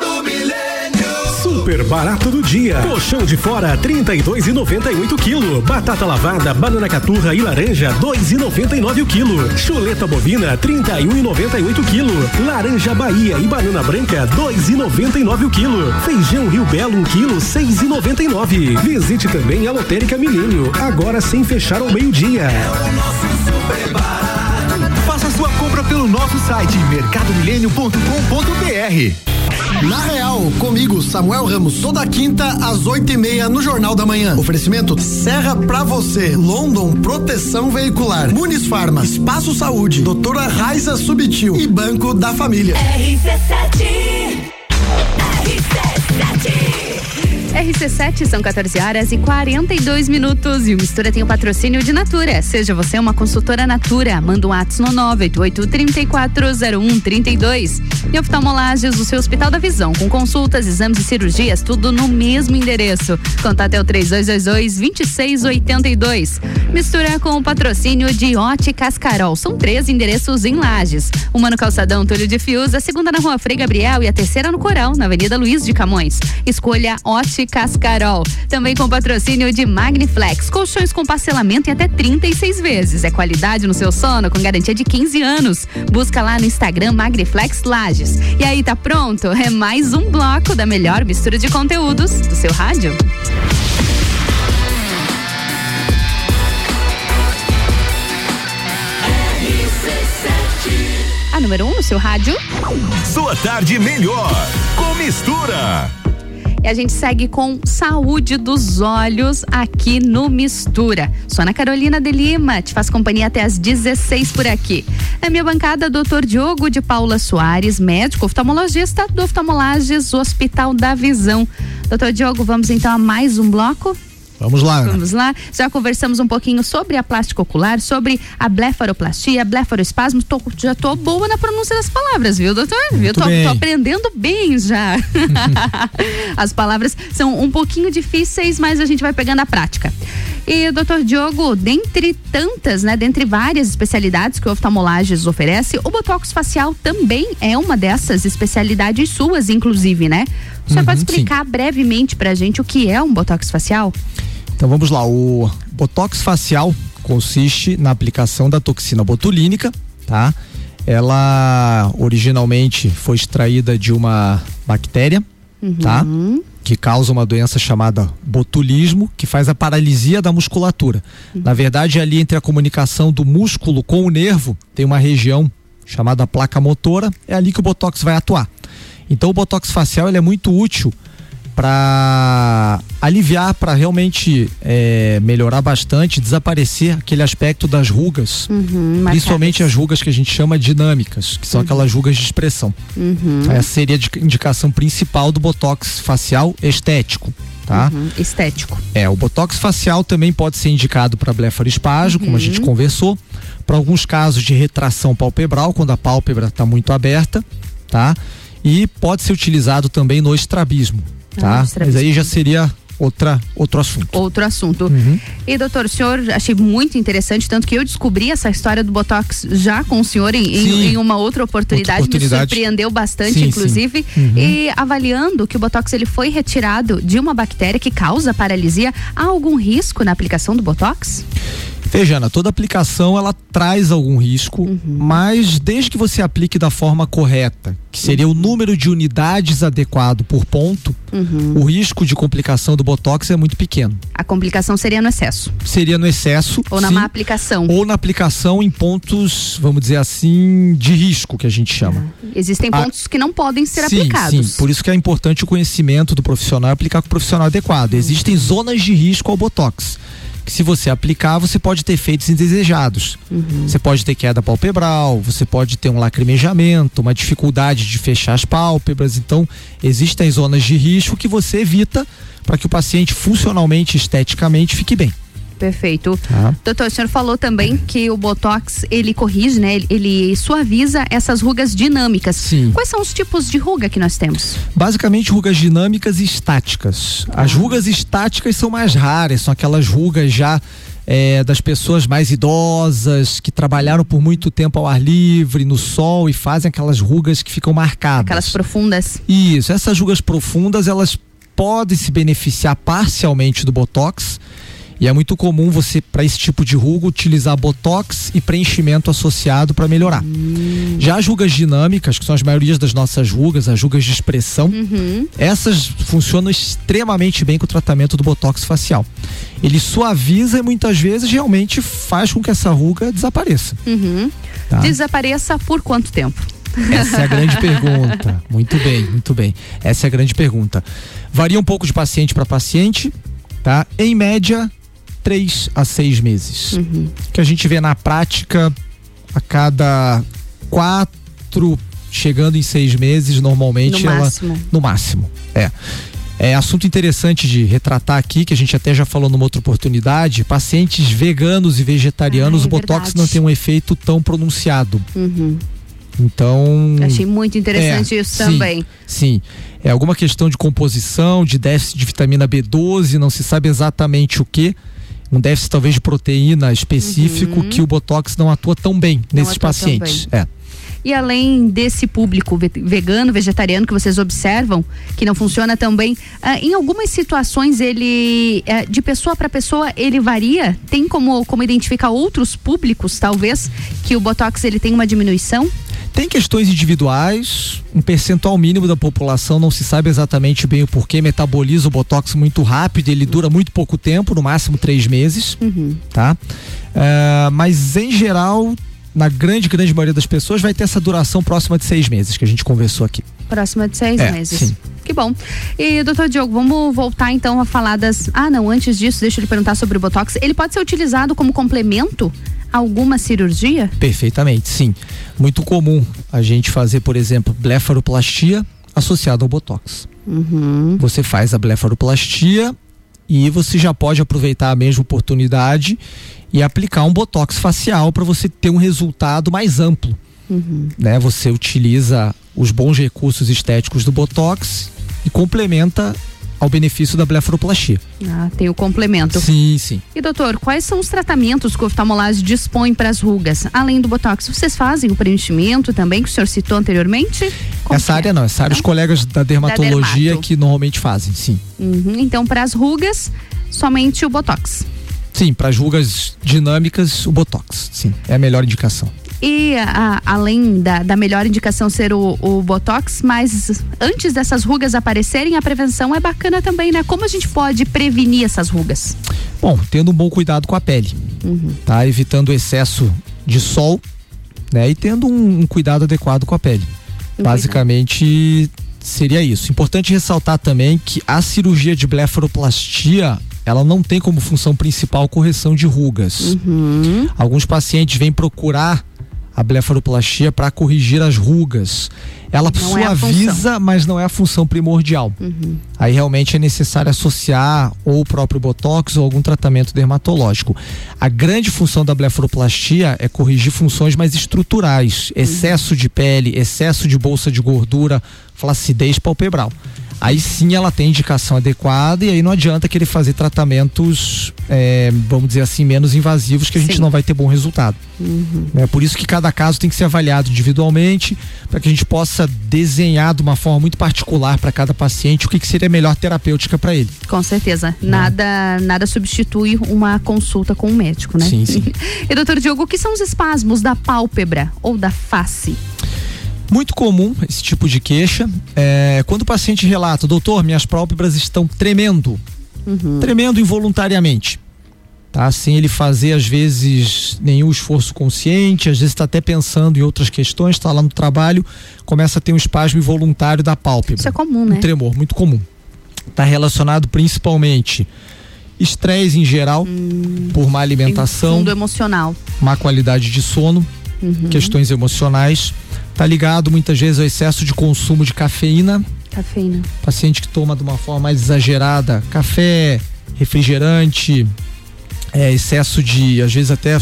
Super barato do dia. Colchão de fora 32 e 98 quilo. Batata lavada, banana caturra e laranja 2 e 99 o quilo. Chuleta bovina 31 e 98 quilo. Laranja Bahia e banana branca 2 e 99 o quilo. Feijão Rio Belo 1 quilo 6 e 99. Visite também a Lotérica Milênio agora sem fechar ao meio dia. É o nosso super barato. Faça sua compra pelo nosso site mercadomilênio.com.br. Na Real, comigo, Samuel Ramos, toda quinta às oito e meia no Jornal da Manhã. Oferecimento Serra pra você, London Proteção Veicular, Muniz Farma, Espaço Saúde, Doutora Raiza Subtil e Banco da Família. RC7 RC7 RC7 são 14 horas e 42 minutos e o Mistura tem o patrocínio de Natura. Seja você uma consultora Natura, manda um ato no 988-340132. E oftalmolages, o seu Hospital da Visão, com consultas, exames e cirurgias, tudo no mesmo endereço. Contate é o 3222-2682. Mistura com o patrocínio de Óticas Carol. São três endereços em Lages. Uma no Calçadão Túlio de Fios, a segunda na Rua Frei Gabriel e a terceira no Coral, na Avenida Luiz de Camões. Escolha Cascarol. Também com patrocínio de Magniflex. Colchões com parcelamento em até 36 vezes. É qualidade no seu sono com garantia de 15 anos. Busca lá no Instagram Magniflex Lages. E aí, tá pronto? É mais um bloco da melhor mistura de conteúdos do seu rádio. A número 1 um no seu rádio. Sua tarde melhor com mistura. E a gente segue com saúde dos olhos aqui no Mistura. Sou Ana Carolina de Lima, te faz companhia até às 16 por aqui. Na minha bancada, doutor Diogo de Paula Soares, médico oftalmologista do Oftalmolages Hospital da Visão. Doutor Diogo, vamos então a mais um bloco? Vamos lá. Vamos lá. Já conversamos um pouquinho sobre a plástica ocular, sobre a blefaroplastia, blefaroespasmo. Tô, já tô boa na pronúncia das palavras, viu, doutor? Viu? Tô, tô, aprendendo bem já. As palavras são um pouquinho difíceis, mas a gente vai pegando a prática. E, doutor Diogo, dentre tantas, né, dentre várias especialidades que o oftalmolages oferece, o botox facial também é uma dessas especialidades suas, inclusive, né? O senhor Uhum, pode explicar brevemente pra gente o que é um botox facial? Então vamos lá, o botox facial consiste na aplicação da toxina botulínica, tá? Ela originalmente foi extraída de uma bactéria, Uhum. tá? Que causa uma doença chamada botulismo, que faz a paralisia da musculatura. Na verdade, ali entre a comunicação do músculo com o nervo, tem uma região chamada placa motora, é ali que o botox vai atuar. Então o botox facial ele é muito útil para aliviar, para realmente é, melhorar bastante, desaparecer aquele aspecto das rugas, Uhum, principalmente as rugas que a gente chama dinâmicas, que são aquelas rugas de expressão. Uhum. Essa seria a dica- indicação principal do botox facial estético, tá? Uhum, Estético. É, o botox facial também pode ser indicado para blefaroespasmo, como a gente conversou, para alguns casos de retração palpebral, quando a pálpebra está muito aberta, tá? E pode ser utilizado também no estrabismo, tá? Mas aí já seria outra outro assunto. Outro assunto. Uhum. E doutor, o senhor achei muito interessante, tanto que eu descobri essa história do Botox já com o senhor em, em- em uma outra oportunidade, Outra oportunidade. me surpreendeu bastante, Sim, inclusive. sim. Uhum. E avaliando que o Botox ele foi retirado de uma bactéria que causa paralisia, há algum risco na aplicação do Botox? Veja, Ana, toda aplicação ela traz algum risco, Uhum. mas desde que você aplique da forma correta, que seria o número de unidades adequado por ponto, Uhum. o risco de complicação do botox é muito pequeno. A complicação seria no excesso. Seria no excesso Ou na sim, má aplicação. ou na aplicação em pontos, vamos dizer assim, de risco que a gente chama. Existem Ah, pontos que não podem ser sim, aplicados. Sim, por isso que é importante o conhecimento do profissional e aplicar com o profissional adequado. Existem zonas de risco ao botox. Que se você aplicar, você pode ter efeitos indesejados. Uhum. Você pode ter queda palpebral, você pode ter um lacrimejamento, uma dificuldade de fechar as pálpebras. Então, existem zonas de risco que você evita para que o paciente funcionalmente, esteticamente, fique bem. Perfeito. Tá. Doutor, o senhor falou também que o Botox, ele corrige, né? Ele, suaviza essas rugas dinâmicas. Sim. Quais são os tipos de ruga que nós temos? Basicamente rugas dinâmicas e estáticas. As rugas estáticas são mais raras, são aquelas rugas já é, das pessoas mais idosas que trabalharam por muito tempo ao ar livre, no sol e fazem aquelas rugas que ficam marcadas. Aquelas profundas. Isso, essas rugas profundas elas podem se beneficiar parcialmente do botox. E é muito comum você, para esse tipo de ruga, utilizar botox e preenchimento associado para melhorar. Já as rugas dinâmicas, que são as maiorias das nossas rugas, as rugas de expressão, Uhum. essas funcionam extremamente bem com o tratamento do botox facial. Ele suaviza e muitas vezes realmente faz com que essa ruga desapareça. Uhum. Tá. Desapareça por quanto tempo? Essa é a grande pergunta. Muito bem, muito bem. Essa é a grande pergunta. Varia um pouco de paciente para paciente, tá? Em média, três a seis meses. Uhum. Que a gente vê na prática a cada quatro, chegando em seis meses, normalmente No ela. máximo. No máximo. É. É assunto interessante de retratar aqui, que a gente até já falou numa outra oportunidade. Pacientes veganos e vegetarianos, Ah, é o botox verdade. não tem um efeito tão pronunciado. Uhum. Então. Achei muito interessante é, isso sim, também. Sim. É alguma questão de composição, de déficit de vitamina B12, não se sabe exatamente o que. Um déficit talvez de proteína específico que o Botox não atua tão bem nesses Uhum. atua tão pacientes. bem. É. E além desse público ve- vegano, vegetariano que vocês observam, que não funciona também, ah, em algumas situações ele, eh, de pessoa para pessoa, ele varia? Tem como, como identificar outros públicos, talvez, que o Botox ele tem uma diminuição? Tem questões individuais, um percentual mínimo da população não se sabe exatamente bem o porquê, metaboliza o botox muito rápido, ele dura muito pouco tempo, no máximo três meses, Uhum. tá? Ah, mas em geral, na grande, grande maioria das pessoas, vai ter essa duração próxima de seis meses que a gente conversou aqui. Próxima de seis É, meses. sim. Que bom. E, doutor Diogo, vamos voltar então a falar das. Ah, não, antes disso, deixa eu lhe perguntar sobre o Botox. Ele pode ser utilizado como complemento alguma cirurgia? Perfeitamente, sim. Muito comum a gente fazer, por exemplo, blefaroplastia associada ao botox. Uhum. Você faz a blefaroplastia e você já pode aproveitar a mesma oportunidade e aplicar um botox facial para você ter um resultado mais amplo. Uhum. Né? Você utiliza os bons recursos estéticos do botox e complementa ao benefício da blefaroplastia. Ah, tem o complemento. Sim, sim. E doutor, quais são os tratamentos que o oftalmolagem dispõe para as rugas? Além do botox, vocês fazem o preenchimento também que o senhor citou anteriormente? Como essa é? área não, essa área os colegas da dermatologia dermato. que normalmente fazem, sim. Uhum, Então, para as rugas, somente o Botox. Sim, para as rugas dinâmicas, o Botox, sim, é a melhor indicação. E a, além da, da, melhor indicação ser o, o, Botox, mas antes dessas rugas aparecerem, a prevenção é bacana também, né? Como a gente pode prevenir essas rugas? Bom, tendo um bom cuidado com a pele, uhum. tá? Evitando o excesso de sol, né? E tendo um, um cuidado adequado com a pele. Um Basicamente seria isso. Importante ressaltar também que a cirurgia de blefaroplastia ela não tem como função principal correção de rugas. Uhum. Alguns pacientes vêm procurar a blefaroplastia para corrigir as rugas. Ela não suaviza, é mas não é a função primordial. Uhum. Aí realmente é necessário associar ou o próprio botox ou algum tratamento dermatológico. A grande função da blefaroplastia é corrigir funções mais estruturais, uhum. excesso de pele, excesso de bolsa de gordura, flacidez palpebral aí sim ela tem indicação adequada e aí não adianta querer fazer tratamentos, é, vamos dizer assim, menos invasivos que a gente sim. não vai ter bom resultado. Uhum. É por isso que cada caso tem que ser avaliado individualmente para que a gente possa desenhar de uma forma muito particular para cada paciente o que, que seria a melhor terapêutica para ele. Com certeza. Né? Nada, nada substitui uma consulta com um médico, né? Sim, sim. e doutor Diogo, o que são os espasmos da pálpebra ou da face? Muito comum esse tipo de queixa. É, quando o paciente relata, doutor, minhas pálpebras estão tremendo, uhum. tremendo involuntariamente. Tá? Sem ele fazer, às vezes, nenhum esforço consciente, às vezes está até pensando em outras questões, está lá no trabalho, começa a ter um espasmo involuntário da pálpebra. Isso é comum, né? Um tremor, muito comum. Está relacionado principalmente estresse em geral, hum, por má alimentação, fundo emocional, má qualidade de sono, uhum. questões emocionais Tá ligado muitas vezes ao excesso de consumo de cafeína. Cafeína. Paciente que toma de uma forma mais exagerada café, refrigerante, é, excesso de, às vezes até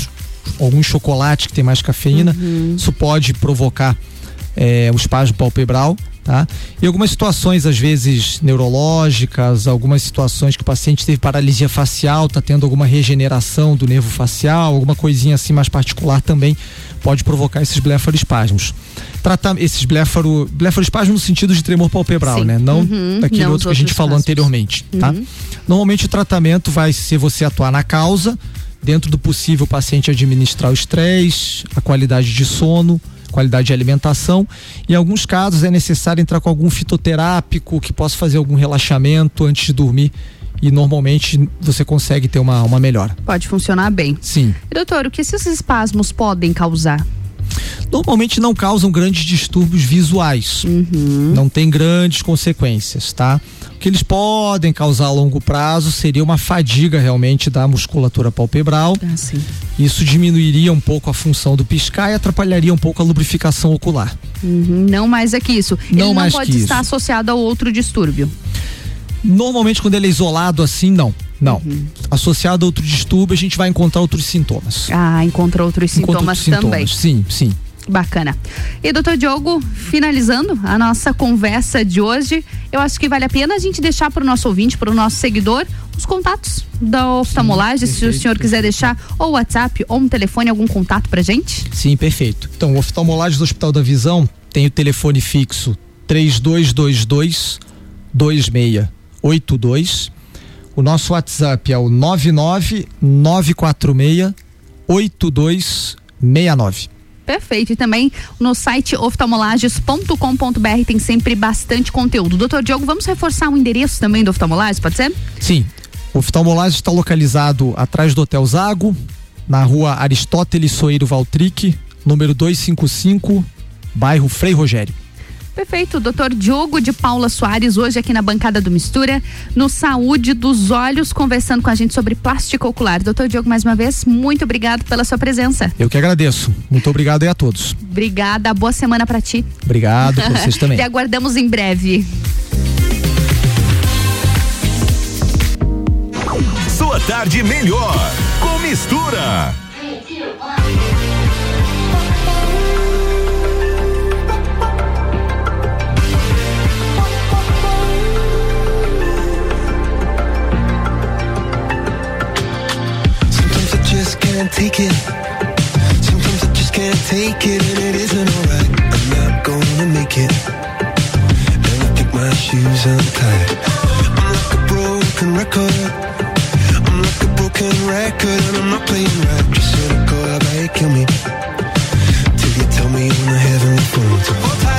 algum chocolate que tem mais cafeína. Uhum. Isso pode provocar é, o espasmo palpebral. Tá? E algumas situações, às vezes, neurológicas, algumas situações que o paciente teve paralisia facial, está tendo alguma regeneração do nervo facial, alguma coisinha assim mais particular também pode provocar esses blefaroespasmos. Tratar esses blefaro, blefaroespasmos no sentido de tremor palpebral, Sim. né? Não uhum, daquele não outro que a gente falou casos. anteriormente, tá? Uhum. Normalmente o tratamento vai ser você atuar na causa, dentro do possível o paciente administrar o estresse, a qualidade de sono, qualidade de alimentação. Em alguns casos é necessário entrar com algum fitoterápico que possa fazer algum relaxamento antes de dormir e normalmente você consegue ter uma, uma melhora. Pode funcionar bem. Sim. E, doutor, o que esses espasmos podem causar? Normalmente não causam grandes distúrbios visuais. Uhum. Não tem grandes consequências, tá? O que eles podem causar a longo prazo seria uma fadiga realmente da musculatura palpebral. Ah, Isso diminuiria um pouco a função do piscar e atrapalharia um pouco a lubrificação ocular. Uhum. Não mais é que isso. Não Ele mais não pode estar isso. associado a outro distúrbio. Normalmente, quando ele é isolado assim, não. Não. Uhum. Associado a outro distúrbio, a gente vai encontrar outros sintomas. Ah, encontra outros sintomas encontra outros também. Sim, sim. Bacana. E doutor Diogo, finalizando a nossa conversa de hoje, eu acho que vale a pena a gente deixar para o nosso ouvinte, para o nosso seguidor, os contatos da oftalmolagem, Sim, se o senhor quiser deixar ou WhatsApp ou um telefone, algum contato pra gente. Sim, perfeito. Então, o oftalmolagem do Hospital da Visão tem o telefone fixo 3222 26 82. O nosso WhatsApp é o 99946 8269. Perfeito. E também no site oftalmolages.com.br tem sempre bastante conteúdo. Doutor Diogo, vamos reforçar o endereço também do Oftalmolages, pode ser? Sim. O Oftalmolages está localizado atrás do Hotel Zago, na rua Aristóteles Soeiro Valtric, número 255, bairro Frei Rogério. Perfeito, doutor Diogo de Paula Soares, hoje aqui na bancada do Mistura, no Saúde dos Olhos, conversando com a gente sobre plástico ocular. Doutor Diogo, mais uma vez, muito obrigado pela sua presença. Eu que agradeço. Muito obrigado aí a todos. Obrigada, boa semana para ti. Obrigado, pra vocês também. Te aguardamos em breve. Sua tarde melhor com Mistura. can't take it. Sometimes I just can't take it, and it isn't alright. I'm not gonna make it. and I think my shoes untied. I'm like a broken record. I'm like a broken record, and I'm not playing right. Just let it go, I might kill me. Till you tell me on the heavenly phone. So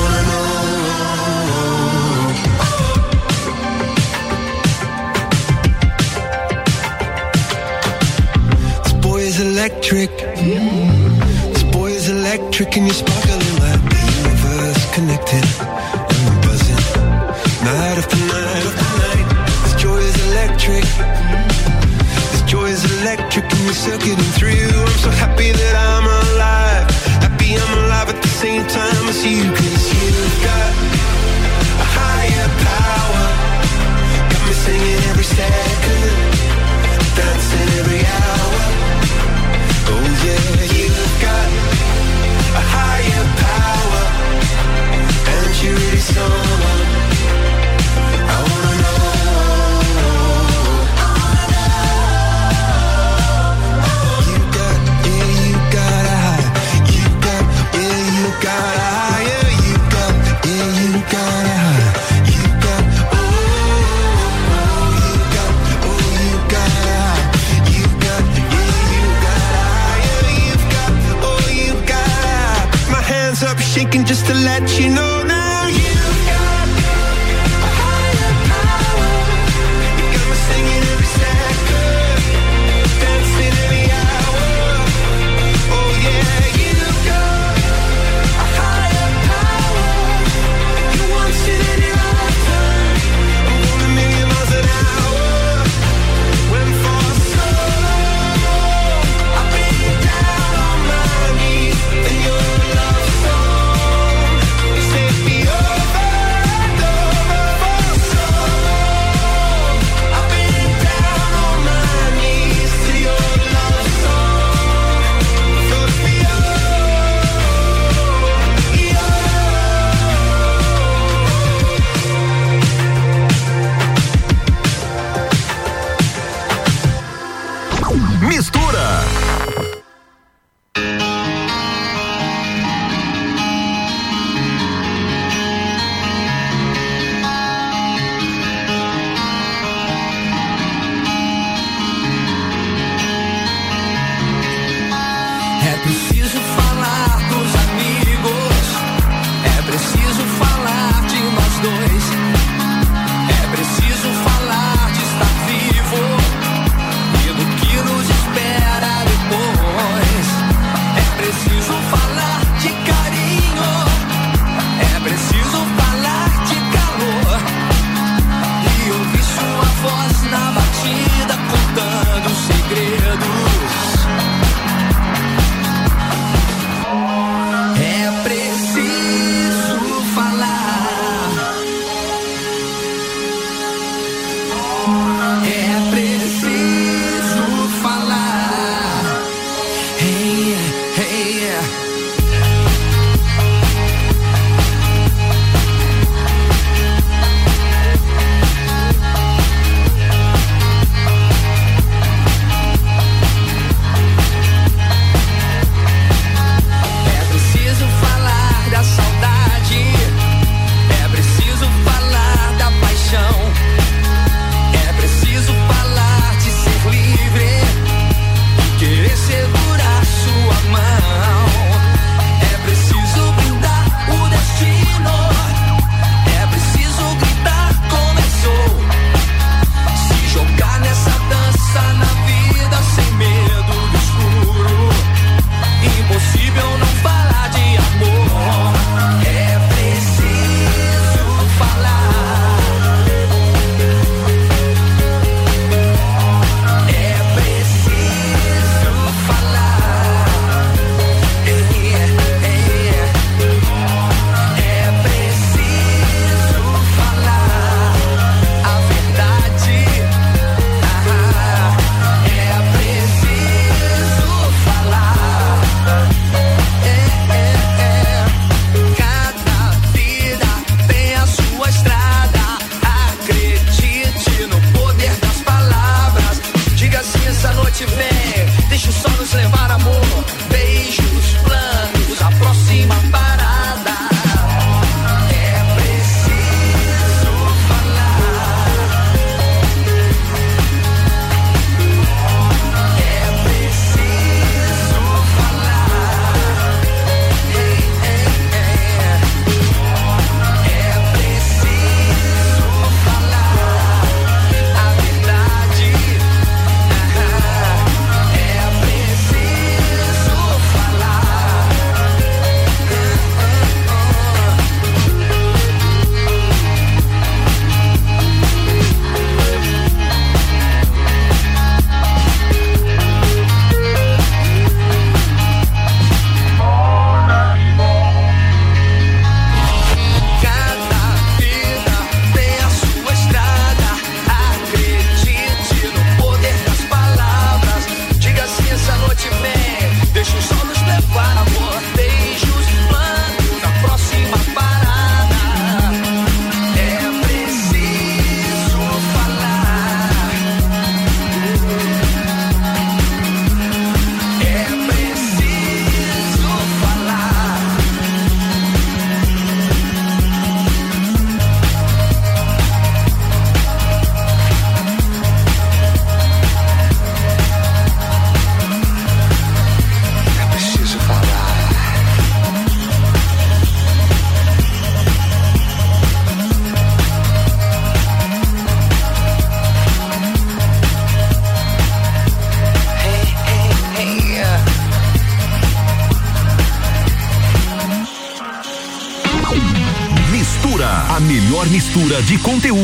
electric. Mm. This boy is electric, and you're sparkling like the universe connected. And we're buzzing night after night after night. This joy is electric. This joy is electric, and we're circuiting through. I'm so happy that I'm alive. Happy I'm alive at the same time as you, cause you've got a higher power. Got me singing every second, dancing every hour someone to let you know.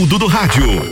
Conteúdo do rádio.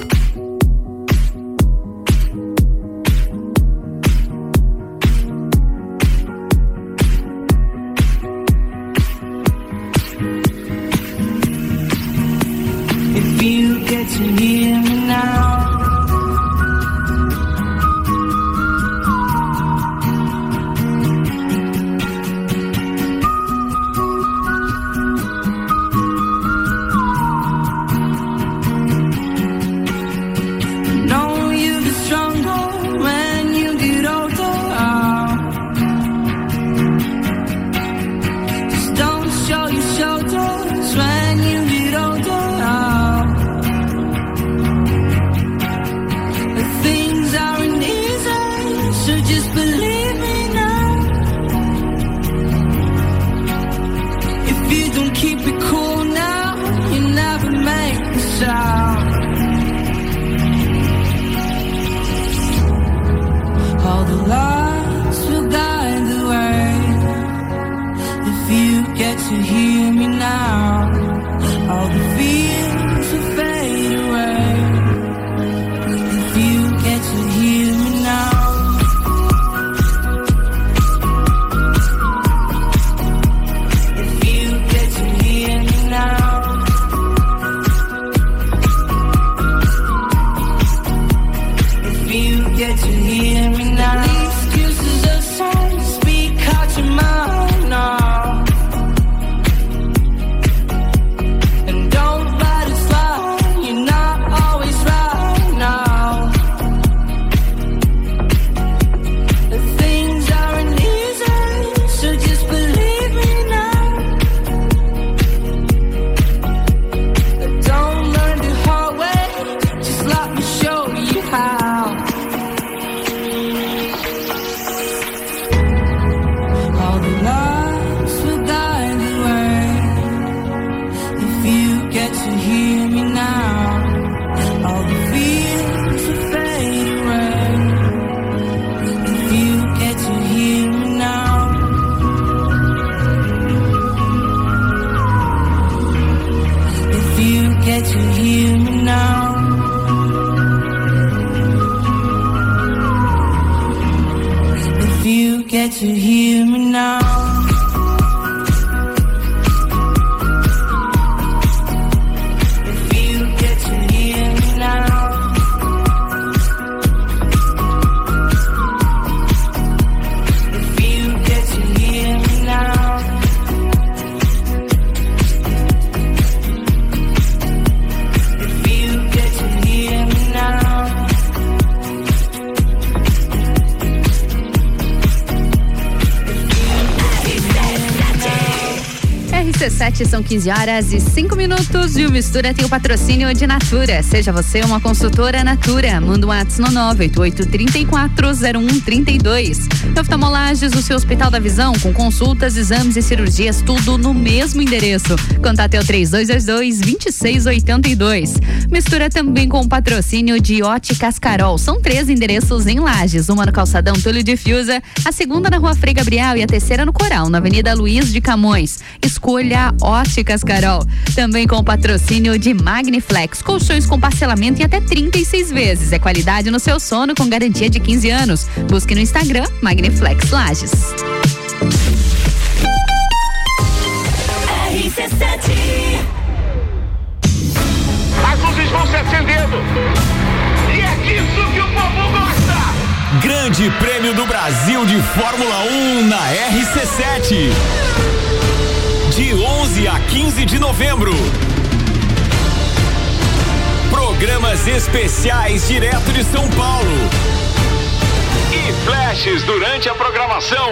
RC7, são 15 horas e 5 minutos e o Mistura tem o patrocínio de Natura. Seja você uma consultora Natura. Manda um WhatsApp no 988-340132. Oftalmolages, o seu Hospital da Visão, com consultas, exames e cirurgias, tudo no mesmo endereço. Contate o 3222-2682. Mistura também com o patrocínio de Óticas Carol. São três endereços em Lages: uma no Calçadão Túlio de Fiuza, a segunda na Rua Frei Gabriel e a terceira no Coral, na Avenida Luiz de Camões. Escolha Óticas Carol. Também com o patrocínio de Magniflex, colchões com parcelamento em até 36 vezes. É qualidade no seu sono com garantia de 15 anos. Busque no Instagram Magniflex Lages. As luzes vão se acendendo. E é disso que o povo gosta. Grande Prêmio do Brasil de Fórmula 1 na RC7. De 11 a 15 de novembro. Programas especiais direto de São Paulo. E flashes durante a programação.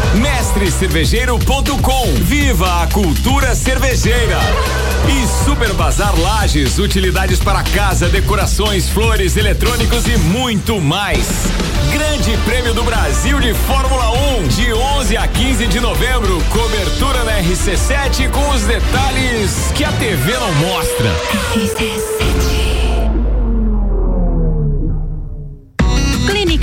Mestrecervejeiro.com. Viva a cultura cervejeira. E Super Bazar Lages, utilidades para casa, decorações, flores, eletrônicos e muito mais. Grande Prêmio do Brasil de Fórmula 1, de 11 a 15 de novembro. Cobertura na RC7 com os detalhes que a TV não mostra.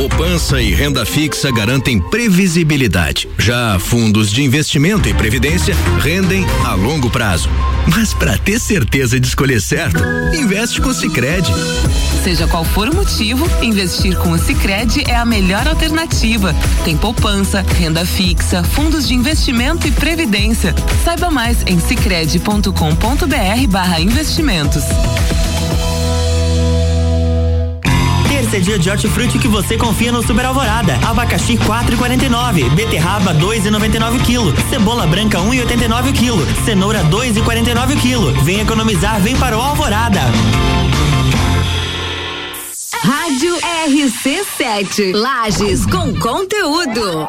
Poupança e renda fixa garantem previsibilidade. Já fundos de investimento e previdência rendem a longo prazo. Mas para ter certeza de escolher certo, investe com o Sicredi. Seja qual for o motivo, investir com o Sicredi é a melhor alternativa. Tem poupança, renda fixa, fundos de investimento e previdência. Saiba mais em sicredi.com.br/barra investimentos. Terça é dia de hortifruti que você confia no Super Alvorada. Abacaxi 4,49, beterraba 2,99 kg, cebola branca 1,89 kg, cenoura 2,49 kg. Vem economizar, vem para o Alvorada. Rádio RC7. Lages com conteúdo.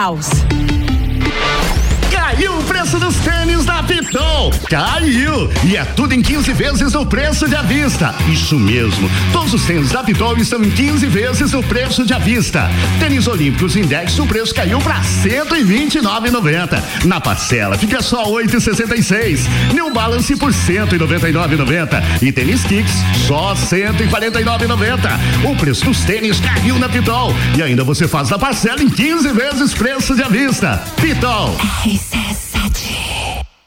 Caos. Caiu o preço dos tênis da Pitol. Caiu! E é tudo em 15 vezes o preço de avista. Isso mesmo. Todos os tênis da Pitol estão em 15 vezes o preço de avista. Tênis Olímpicos Index, o preço caiu para 129,90. Na parcela fica só 8,66. New Balance por 199,90. E tênis Kicks só 149,90. O preço dos tênis caiu na Pitol. E ainda você faz na parcela em 15 vezes preço de avista. Pitol. É RC7.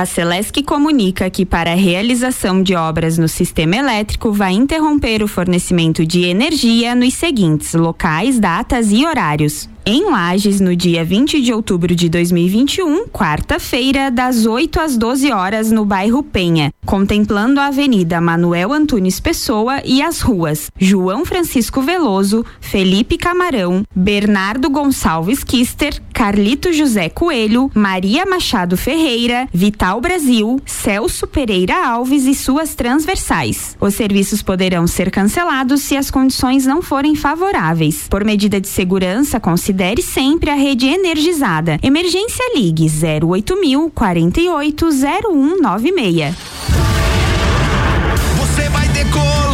A Celesc comunica que para a realização de obras no sistema elétrico vai interromper o fornecimento de energia nos seguintes locais, datas e horários. em Lages no dia 20 de outubro de 2021, quarta-feira, das 8 às 12 horas no bairro Penha, contemplando a Avenida Manuel Antunes Pessoa e as ruas João Francisco Veloso, Felipe Camarão, Bernardo Gonçalves Kister, Carlito José Coelho, Maria Machado Ferreira, Vital Brasil, Celso Pereira Alves e suas transversais. Os serviços poderão ser cancelados se as condições não forem favoráveis. Por medida de segurança, considere sempre a rede energizada. Emergência Ligue 08000 48 0196. Você vai decolar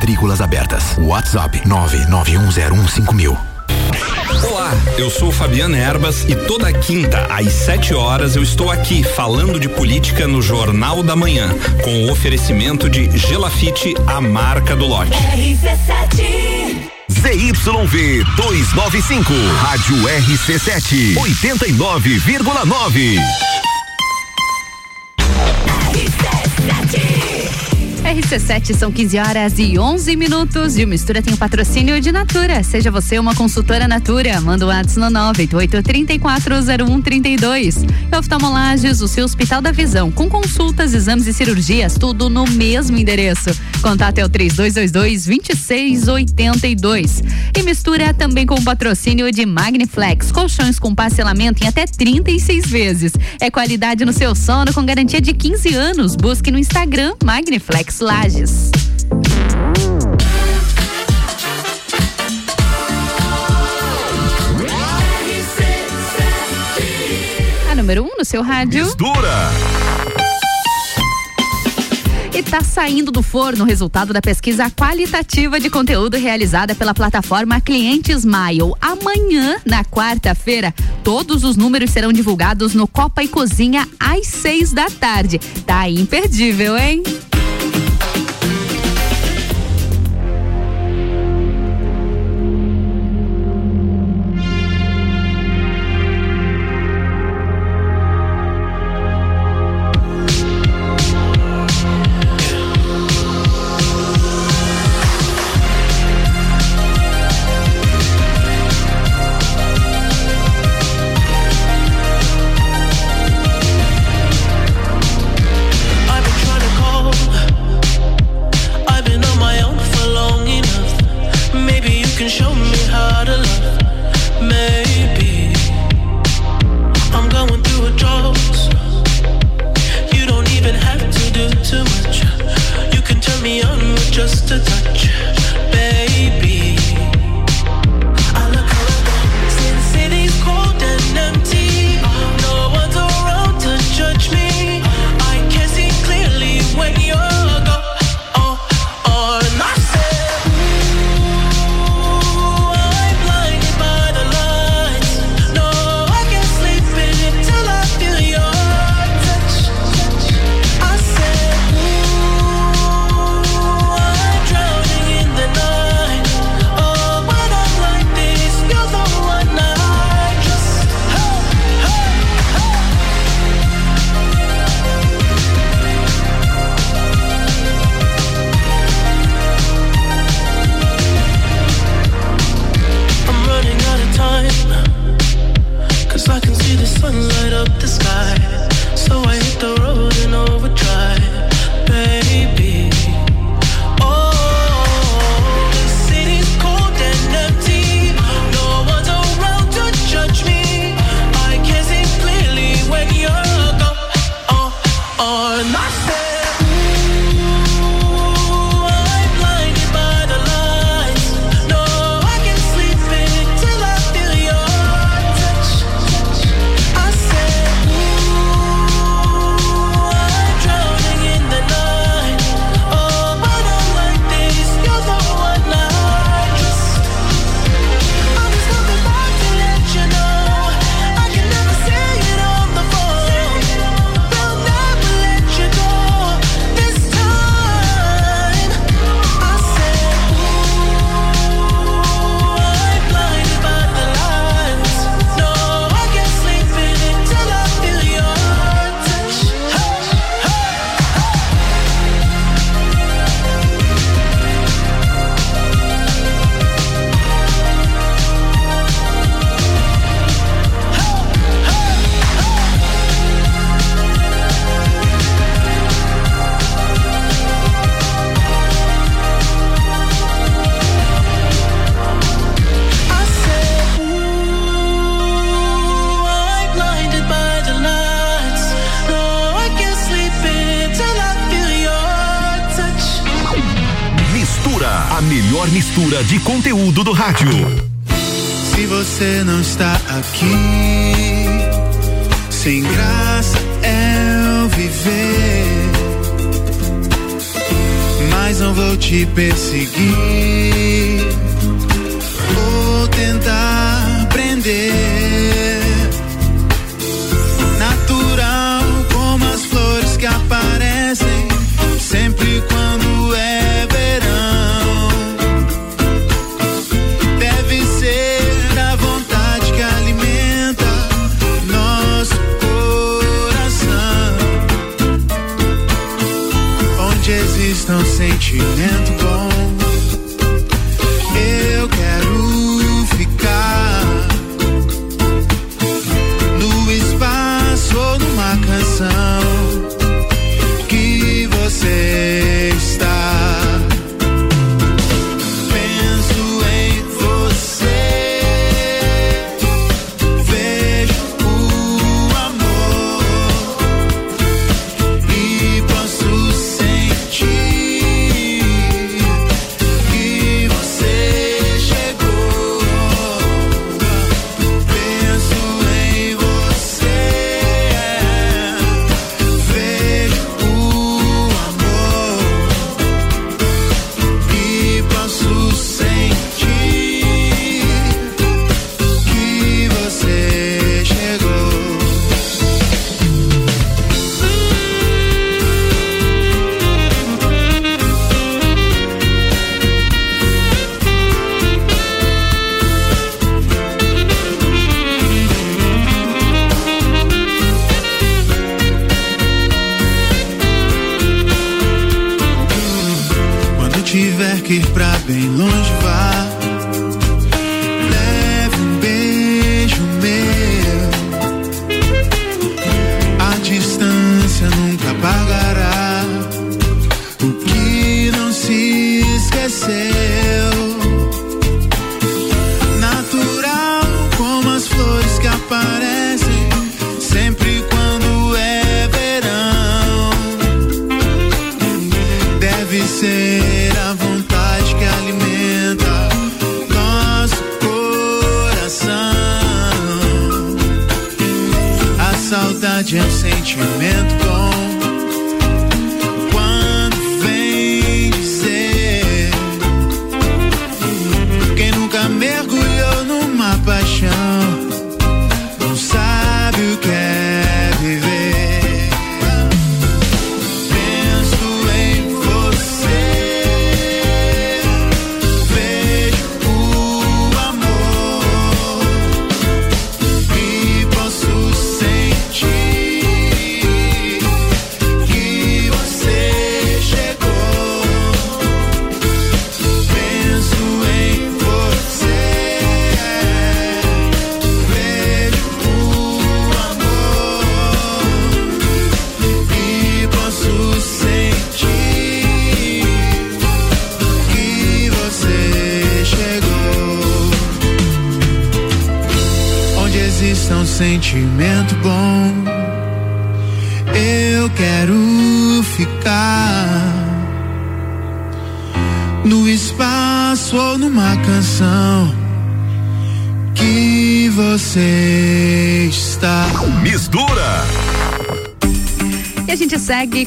Matrículas abertas. WhatsApp 991015000. Olá, eu sou Fabiana Erbas e toda quinta às 7 horas eu estou aqui falando de política no Jornal da Manhã, com o oferecimento de Gelafite, a marca do lote. ZYV 295, Rádio RC7, 89,9. RC7 são 15 horas e 11 minutos e o Mistura tem o patrocínio de Natura. Seja você uma consultora Natura, manda o WhatsApp no 988340132. E Oftalmolages, o seu Hospital da Visão, com consultas, exames e cirurgias, tudo no mesmo endereço. Contato é o 3222-2682. E mistura também com o patrocínio de Magniflex, colchões com parcelamento em até 36 vezes. É qualidade no seu sono com garantia de 15 anos. Busque no Instagram Magniflex Lages. A número 1 um no seu rádio. Mistura. E tá saindo do forno o resultado da pesquisa qualitativa de conteúdo realizada pela plataforma Cliente Smile. Amanhã, na quarta-feira, todos os números serão divulgados no Copa e Cozinha às seis da tarde. Tá imperdível, hein? Dudu do rádio.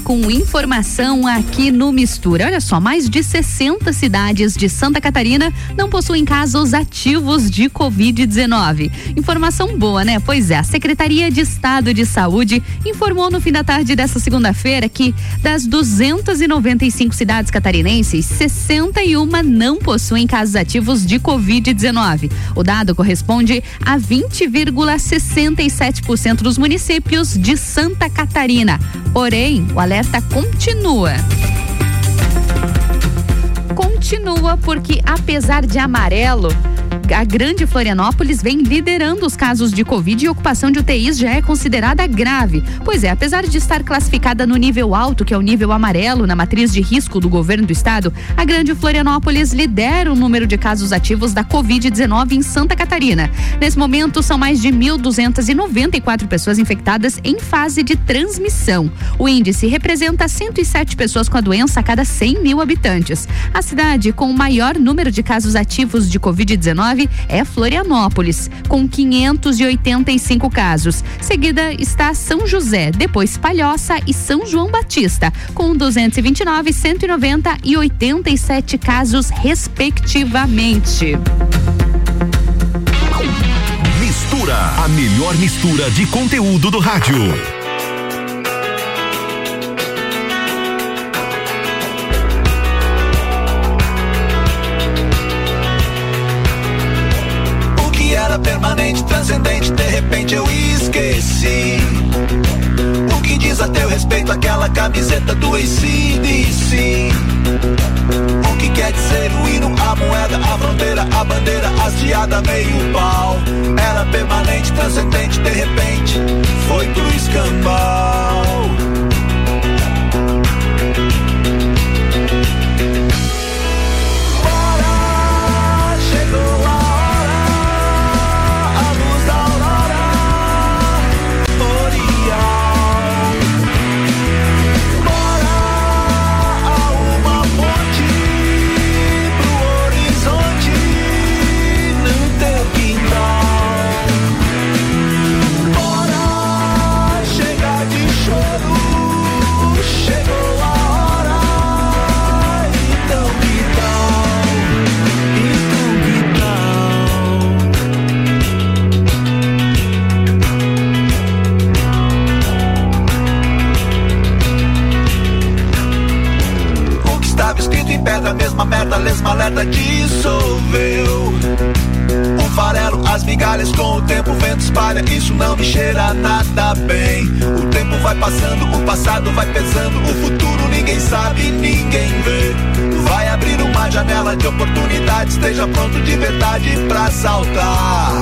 com informação aqui no Mistura. Olha só, mais de 60 cidades de Santa Catarina não possuem casos ativos de Covid-19. Informação boa, né? Pois é, a Secretaria de Estado de Saúde informou no fim da tarde dessa segunda-feira que das 295 cidades catarinenses, 61 não possuem casos ativos de Covid-19. O dado corresponde a 20,67% dos municípios de Santa Catarina. Porém, o alerta continua. Continua porque, apesar de amarelo, a Grande Florianópolis vem liderando os casos de Covid e ocupação de UTIs já é considerada grave. Pois é, apesar de estar classificada no nível alto, que é o nível amarelo na matriz de risco do governo do estado, a Grande Florianópolis lidera o número de casos ativos da Covid-19 em Santa Catarina. Nesse momento, são mais de 1.294 pessoas infectadas em fase de transmissão. O índice representa 107 pessoas com a doença a cada 100 mil habitantes. A cidade com o maior número de casos ativos de Covid-19 é Florianópolis, com 585 casos. Seguida está São José, depois Palhoça e São João Batista, com 229, 190 e 87 casos, respectivamente. Mistura, a melhor mistura de conteúdo do rádio. Permanente, transcendente, de repente eu esqueci. O que diz a teu respeito aquela camiseta do ACDC? O que quer dizer o hino, a moeda, a fronteira, a bandeira hasteada, meio pau? Era permanente, transcendente, de repente foi pro escambau. Pedra, mesma merda, lesma alerta dissolveu. Um farelo, as migalhas com o tempo, o vento espalha, isso não me cheira nada bem. O tempo vai passando, o passado vai pesando, o futuro ninguém sabe, ninguém vê. Vai abrir uma janela de oportunidade, esteja pronto de verdade pra saltar.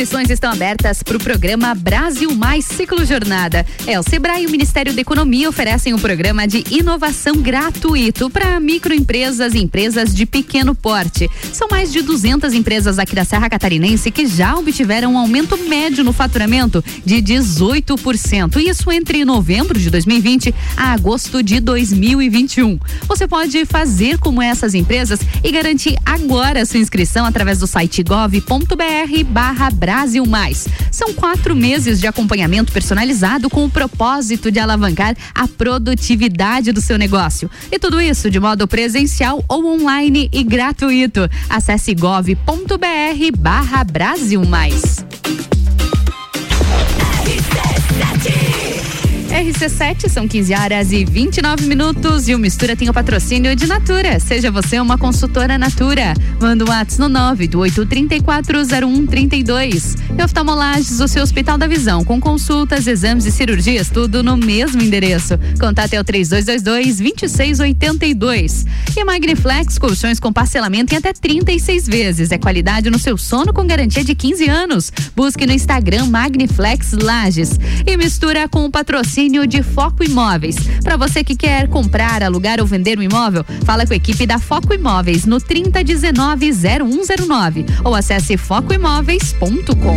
Inscrições estão abertas para o programa Brasil Mais Ciclo Jornada. É, o Sebrae e o Ministério da Economia oferecem um programa de inovação gratuito para microempresas e empresas de pequeno porte. São mais de 200 empresas aqui da Serra Catarinense que já obtiveram um aumento médio no faturamento de 18%. Isso entre novembro de 2020 a agosto de 2021. Você pode fazer como essas empresas e garantir agora sua inscrição através do site gov.br barra Brasil Mais. São quatro meses de acompanhamento personalizado com o propósito de alavancar a produtividade do seu negócio. E tudo isso de modo presencial ou online e gratuito. Acesse gov.br barra Brasil Mais. RC7 são 15 horas e 29 minutos e o Mistura tem o patrocínio de Natura. Seja você uma consultora Natura. Manda um WhatsApp no 988340132. E oftalmolages, o seu Hospital da Visão, com consultas, exames e cirurgias, tudo no mesmo endereço. Contato é o 3222-2682. E Magniflex, colchões com parcelamento em até 36 vezes. É qualidade no seu sono com garantia de 15 anos. Busque no Instagram Magniflex Lages. E mistura com o patrocínio de Foco Imóveis. Para você que quer comprar, alugar ou vender um imóvel, fala com a equipe da Foco Imóveis no 3019-0109 ou acesse focoimóveis.com.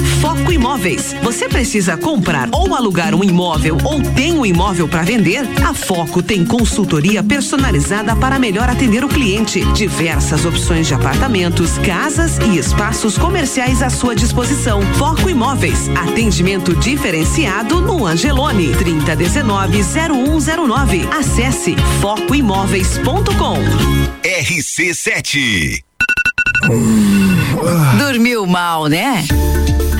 Foco Imóveis. Você precisa comprar ou alugar um imóvel ou tem um imóvel para vender? A Foco tem consultoria personalizada para melhor atender o cliente. Diversas opções de apartamentos, casas e espaços comerciais à sua disposição. Foco Imóveis. Atendimento diferenciado no Angelone. 3019-0109. Acesse focoimóveis.com. RC7. Dormiu mal, né?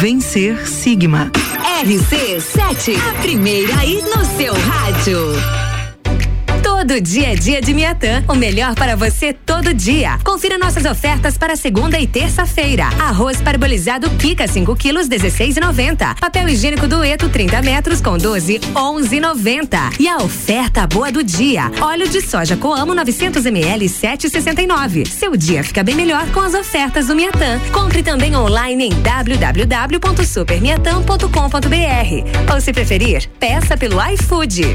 Vencer Sigma. RC7, a primeira aí no seu rádio. Todo dia é dia de Miatã. O melhor para você todo dia. Confira nossas ofertas para segunda e terça-feira. Arroz parbolizado Kika 5 quilos 16,90. Papel higiênico dueto 30 metros com 12 11,90. E a oferta boa do dia. Óleo de soja Coamo 900 ml 7,69. Seu dia fica bem melhor com as ofertas do Miatã. Compre também online em www.supermiatã.com.br. Ou se preferir, peça pelo iFood.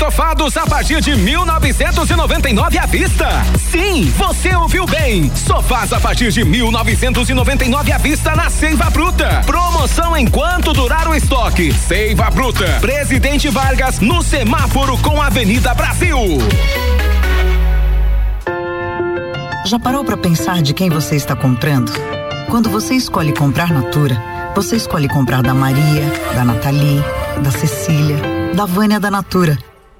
Estofados a partir de 1999 à vista. Sim, você ouviu bem. Sofás a partir de 1999 à vista na Seiva Bruta. Promoção enquanto durar o estoque. Seiva Bruta. Presidente Vargas no semáforo com Avenida Brasil. Já parou para pensar de quem você está comprando? Quando você escolhe comprar Natura, você escolhe comprar da Maria, da Nathalie, da Cecília, da Vânia da Natura.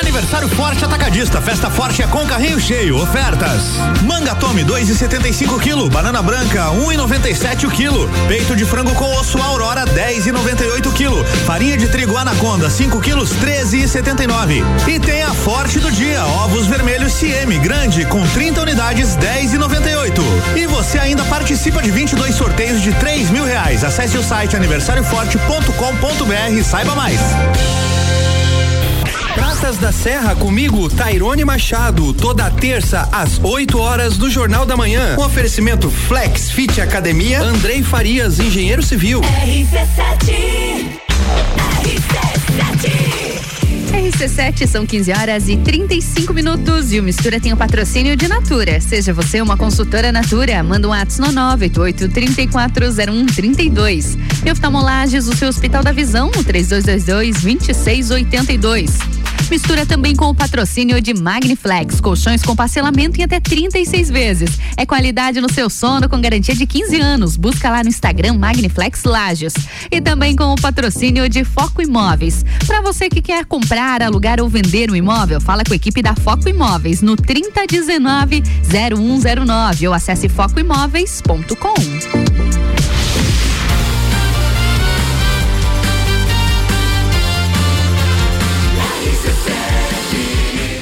Aniversário Forte Atacadista, festa forte é com carrinho cheio, ofertas. Manga Tome 2,75 kg, banana branca 1,97 o quilo, peito de frango com osso Aurora 10,98 kg, farinha de trigo Anaconda 5 kg 13,79. E tem a Forte do dia, ovos vermelhos CM grande com 30 unidades 10,98. E você ainda participa de 22 sorteios de 3 mil reais. Acesse o site aniversarioforte.com.br saiba mais. Praças da Serra comigo, Tairone Machado, toda terça às 8 horas do Jornal da Manhã. Um oferecimento Flex Fit Academia, Andrei Farias, engenheiro civil. RC7 são 15 horas e 35 minutos e o Mistura tem o patrocínio de Natura. Seja você uma consultora Natura, manda um ato no 988 340132. E oftalmolages, o seu Hospital da Visão, no 3222 2682. Mistura também com o patrocínio de Magniflex, colchões com parcelamento em até 36 vezes. É qualidade no seu sono com garantia de 15 anos. Busca lá no Instagram Magniflex Lages. E também com o patrocínio de Foco Imóveis. Para você que quer comprar, alugar ou vender um imóvel, fala com a equipe da Foco Imóveis no 3019 0109 ou acesse focoimóveis.com.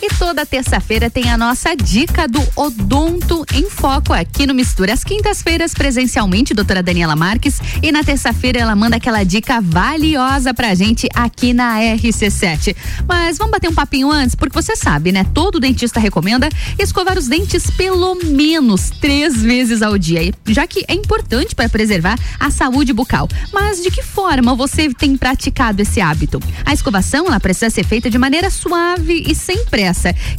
E toda terça-feira tem a nossa dica do Odonto em Foco aqui no Mistura. Às quintas-feiras, presencialmente, doutora Daniela Marques. E na terça-feira ela manda aquela dica valiosa pra gente aqui na RC7. Mas vamos bater um papinho antes, porque você sabe, né? Todo dentista recomenda escovar os dentes pelo menos três vezes ao dia. Já que é importante para preservar a saúde bucal. Mas de que forma você tem praticado esse hábito? A escovação ela precisa ser feita de maneira suave e sem pressa.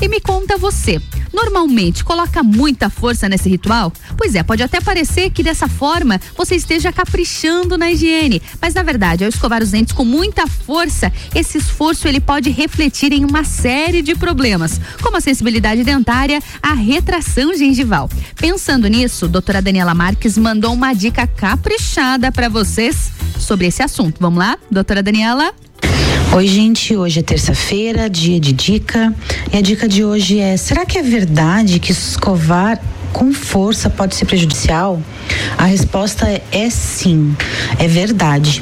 E me conta você, normalmente coloca muita força nesse ritual? Pois é, pode até parecer que dessa forma você esteja caprichando na higiene, mas na verdade, ao escovar os dentes com muita força, esse esforço ele pode refletir em uma série de problemas, como a sensibilidade dentária, a retração gengival. Pensando nisso, doutora Daniela Marques mandou uma dica caprichada para vocês sobre esse assunto. Vamos lá, doutora Daniela? Oi, gente. Hoje é terça-feira, dia de dica. E a dica de hoje é: será que é verdade que escovar com força pode ser prejudicial? A resposta é, é sim, é verdade.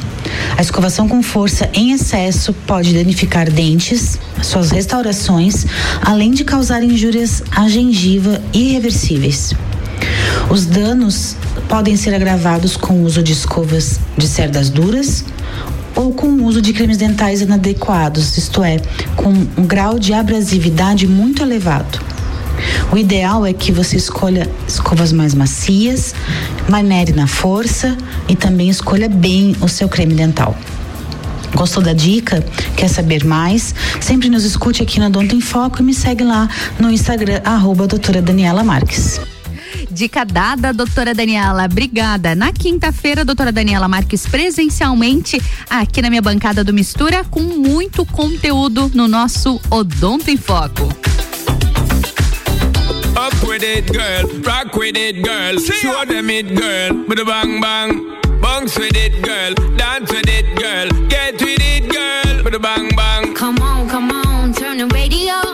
A escovação com força em excesso pode danificar dentes, suas restaurações, além de causar injúrias à gengiva irreversíveis. Os danos podem ser agravados com o uso de escovas de cerdas duras ou com o uso de cremes dentais inadequados, isto é, com um grau de abrasividade muito elevado. O ideal é que você escolha escovas mais macias, manere na força e também escolha bem o seu creme dental. Gostou da dica? Quer saber mais? Sempre nos escute aqui na Donto em Foco e me segue lá no Instagram, arroba doutora Daniela Marques. Dica dada, doutora Daniela. Obrigada. Na quinta-feira, doutora Daniela Marques presencialmente aqui na minha bancada do Mistura com muito conteúdo no nosso Odonto em Foco. Up with it, girl. Rock with it, girl. Show them it, girl. With a bang bang. Bounce with it, girl. Dance with it, girl. Get with it, girl. With a bang bang. Come on, come on, turn the radio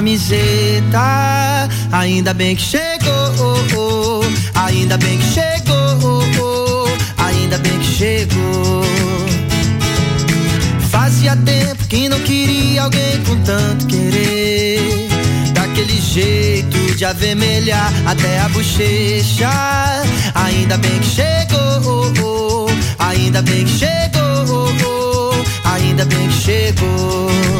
camiseta. Ainda bem que chegou, oh, oh. ainda bem que chegou, oh, ainda bem que chegou. Fazia tempo que não queria alguém com tanto querer. Daquele jeito de avermelhar até a bochecha. Ainda bem que chegou, ainda bem que chegou, ainda bem que chegou.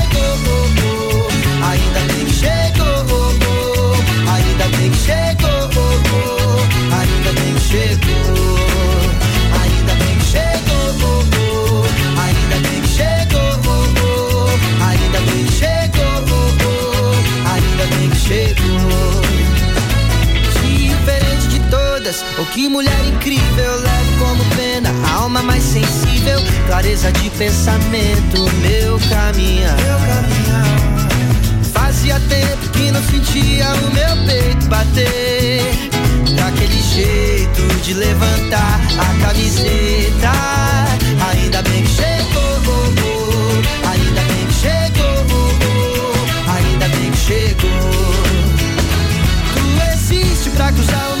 que mulher incrível, leve como pena, alma mais sensível, clareza de pensamento, meu caminhar. Fazia tempo que não sentia o meu peito bater. Daquele jeito de levantar a camiseta. Ainda bem que chegou, oh, oh. ainda bem que chegou, oh, ainda bem que chegou. Tu existe pra cruzar o meu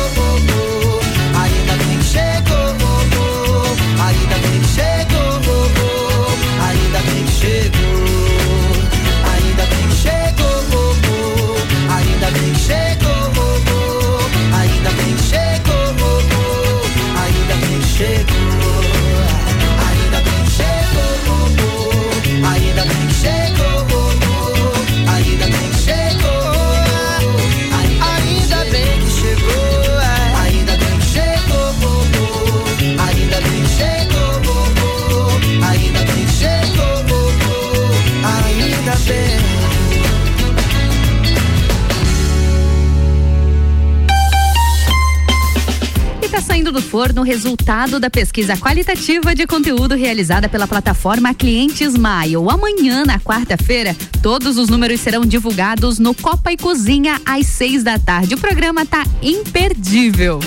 saindo do forno o resultado da pesquisa qualitativa de conteúdo realizada pela plataforma Clientes Maio. Amanhã, na quarta-feira, todos os números serão divulgados no Copa e Cozinha às seis da tarde. O programa tá imperdível.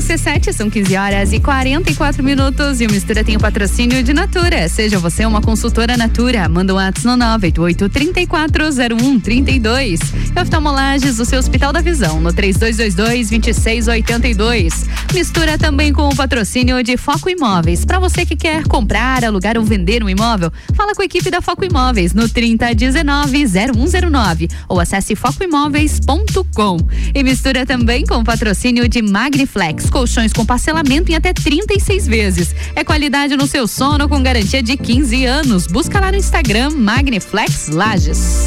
RC7, são 15 horas e 44 minutos e o Mistura tem o patrocínio de Natura. Seja você uma consultora Natura, manda um WhatsApp no 988 340132. E oftalmolages, o seu Hospital da Visão, no 3222 2682. Mistura também com o patrocínio de Foco Imóveis. Para você que quer comprar, alugar ou vender um imóvel, fala com a equipe da Foco Imóveis no 3019 0109 ou acesse focoimóveis.com. E mistura também com o patrocínio de Magniflex. Colchões com parcelamento em até 36 vezes. É qualidade no seu sono com garantia de 15 anos. Busca lá no Instagram Magniflex Lages.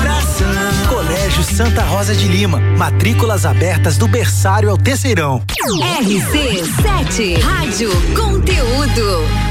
Colégio Santa Rosa de Lima. Matrículas abertas do berçário ao terceirão. RC7 Rádio Conteúdo.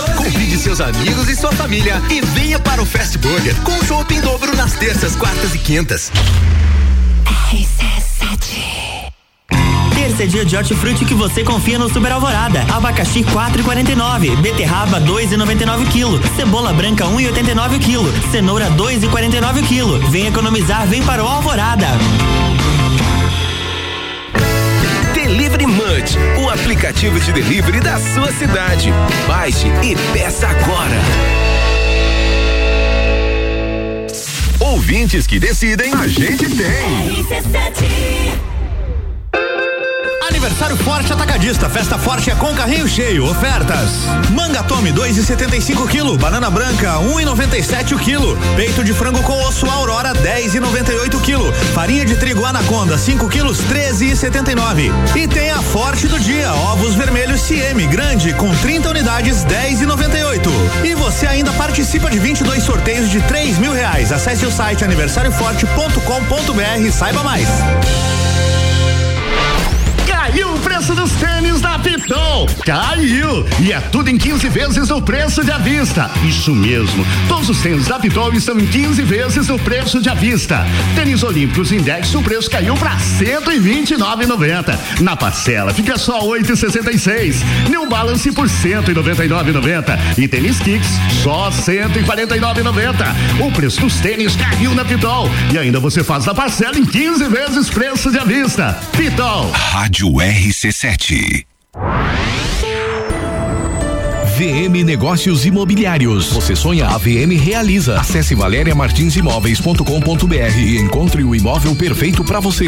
Convide seus amigos e sua família e venha para o Fast Burger com chopp em dobro nas terças, quartas e quintas. Terça é dia de hortifruti que você confia no Super Alvorada. Abacaxi 4,49, beterraba 2,99 kg, cebola branca 1,89 kg, cenoura 2,49 kg. Vem economizar, vem para o Alvorada. Delivery Munch, o aplicativo de delivery da sua cidade. Baixe e peça agora. Ouvintes que decidem, a gente tem. Aniversário Forte Atacadista, festa forte é com carrinho cheio, ofertas. Manga Tome 2,75 kg, banana branca 1,97 o quilo, peito de frango com osso Aurora 10,98 kg, farinha de trigo Anaconda 5 quilos 13,79. E tem a Forte do dia, ovos vermelhos CM grande com 30 unidades 10,98. E você ainda participa de 22 sorteios de 3 mil reais. Acesse o site aniversarioforte.com.br e saiba mais. Preço dos tênis da Pitol. Caiu! E é tudo em 15 vezes o preço de à vista. Isso mesmo. Todos os tênis da Pitol estão em 15 vezes o preço de à vista. Tênis Olímpicos Index, o preço caiu para 129,90. Na parcela fica só 8,66. New Balance por 199,90. E tênis Kicks só 149,90. O preço dos tênis caiu na Pitol. E ainda você faz a parcela em 15 vezes preço de à vista. Pitol. Rádio RC7. VM Negócios Imobiliários. Você sonha, a VM realiza. Acesse valeriamartinsimóveis.com.br e encontre o imóvel perfeito para você.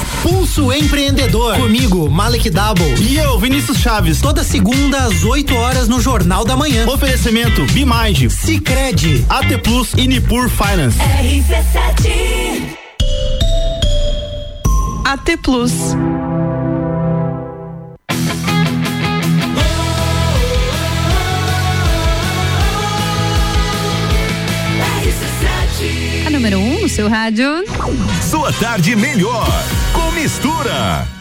Pulso Empreendedor. Comigo, Malek Double. E eu, Vinícius Chaves. Toda segunda às 8 horas no Jornal da Manhã. Oferecimento Bimind, Cicred, AT Plus e Nipur Finance. RC7 AT Plus. A número 1 um no seu rádio. Sua tarde melhor mistura.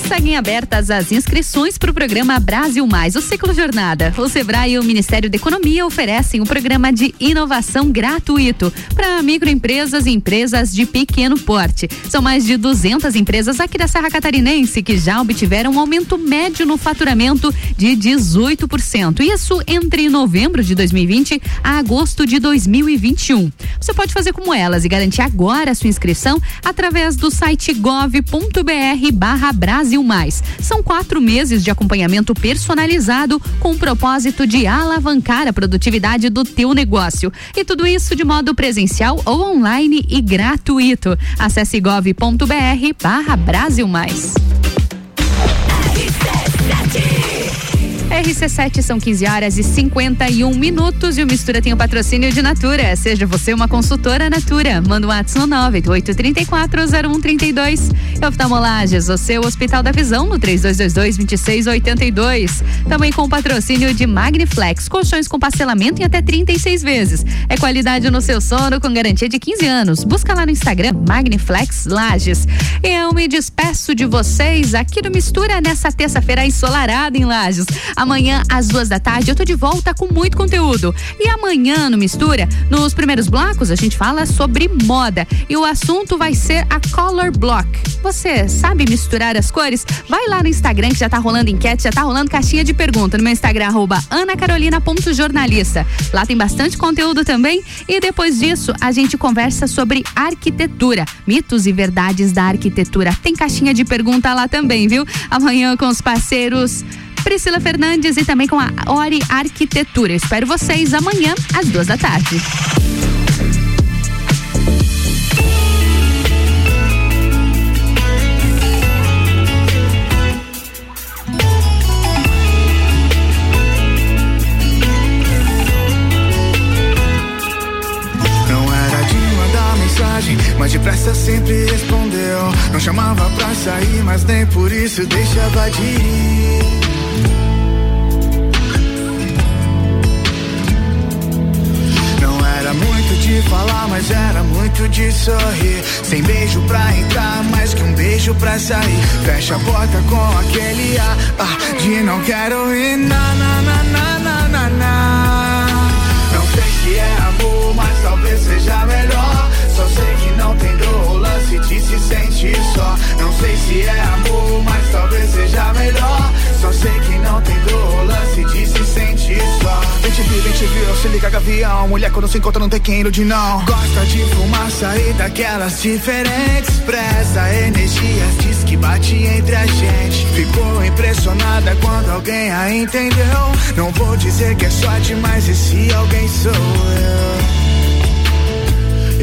Seguem abertas as inscrições para o programa Brasil Mais, o ciclo jornada. O Sebrae e o Ministério da Economia oferecem um programa de inovação gratuito para microempresas e empresas de pequeno porte. São mais de 200 empresas aqui da Serra Catarinense que já obtiveram um aumento médio no faturamento de 18%. Isso entre novembro de 2020 a agosto de 2021. Você pode fazer como elas e garantir agora a sua inscrição através do site gov.br barra Brasil Mais. São quatro meses de acompanhamento personalizado com o propósito de alavancar a produtividade do teu negócio. E tudo isso de modo presencial ou online e gratuito. Acesse gov.br barra Brasil Mais. RC7 são 15 horas e 51 minutos e o Mistura tem o patrocínio de Natura. Seja você uma consultora Natura. Manda um WhatsApp no 988340132. Oftalmolages, o seu Hospital da Visão no 3222-2682. Também com o patrocínio de Magniflex, colchões com parcelamento em até 36 vezes. É qualidade no seu sono com garantia de 15 anos. Busca lá no Instagram Magniflex Lages. Eu me despeço de vocês aqui no Mistura nessa terça-feira ensolarada em Lages. Amanhã, às duas da tarde, eu tô de volta com muito conteúdo. E amanhã, no Mistura, nos primeiros blocos, a gente fala sobre moda. E o assunto vai ser a Color Block. Você sabe misturar as cores? Vai lá no Instagram que já tá rolando enquete, já tá rolando caixinha de pergunta no meu Instagram, arroba anacarolina.jornalista. Lá tem bastante conteúdo também. E depois disso, a gente conversa sobre arquitetura, mitos e verdades da arquitetura. Tem caixinha de pergunta lá também, viu? Amanhã com os parceiros Priscila Fernandes e também com a Ori Arquitetura. Eu espero vocês amanhã às duas da tarde. Não era de mandar mensagem, mas depressa sempre respondeu. Não chamava pra sair, mas nem por isso deixava de ir. Falar, mas era muito de sorrir. Sem beijo pra entrar, mais que um beijo pra sair. Fecha a porta com aquele ar ah, de não quero ir. Na, na, na, na, na, na, na. Não sei se é amor, mas talvez seja melhor. Só sei que não tem dor, o lance de se sentir só. Não sei se é amor, mas talvez seja melhor. Só sei que não tem dor, o lance de se sentir só. Vem te vir, vem te vir, se liga gavião. Mulher quando se encontra não tem quem ilude não. Gosta de fumar, sair daquelas diferentes. Expressa energias, diz que bate entre a gente. Ficou impressionada quando alguém a entendeu. Não vou dizer que é só demais, esse alguém sou eu.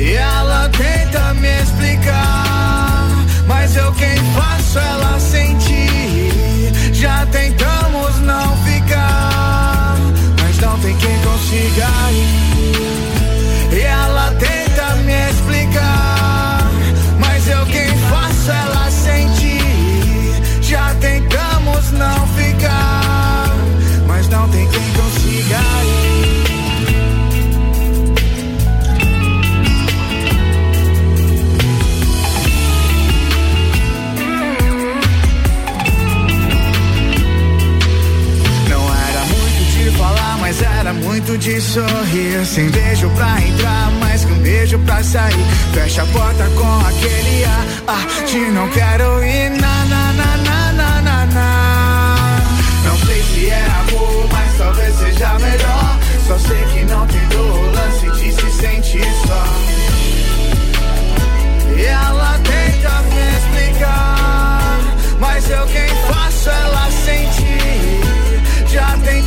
E ela tenta me explicar, mas eu quem faço ela sentir. Já tentamos mas não ir. E ela tenta me explicar, mas eu quem faço ela sentir. Já tentamos não ficar, mas não tem quem consiga de sorrir. Sem beijo pra entrar, que um beijo pra sair. Fecha a porta com aquele ar ah, de não quero ir. Na, na, na, na, na, na, na. Não sei se é amor, mas talvez seja melhor. Só sei que não tem dor, lance de se sentir só. E ela tenta me explicar, mas eu quem faço ela sentir. Já tentamos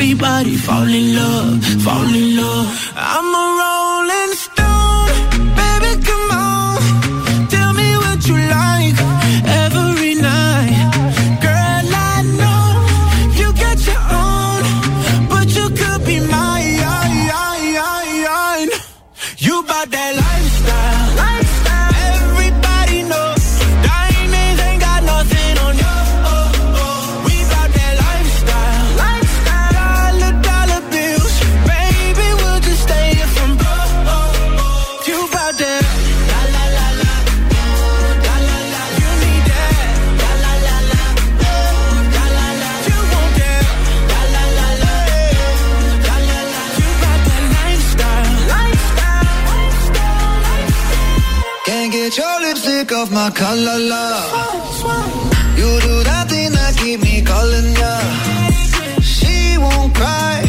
Everybody fall in love, fall in love. Lipstick off my color, love. You do that thing that keep me calling ya. She won't cry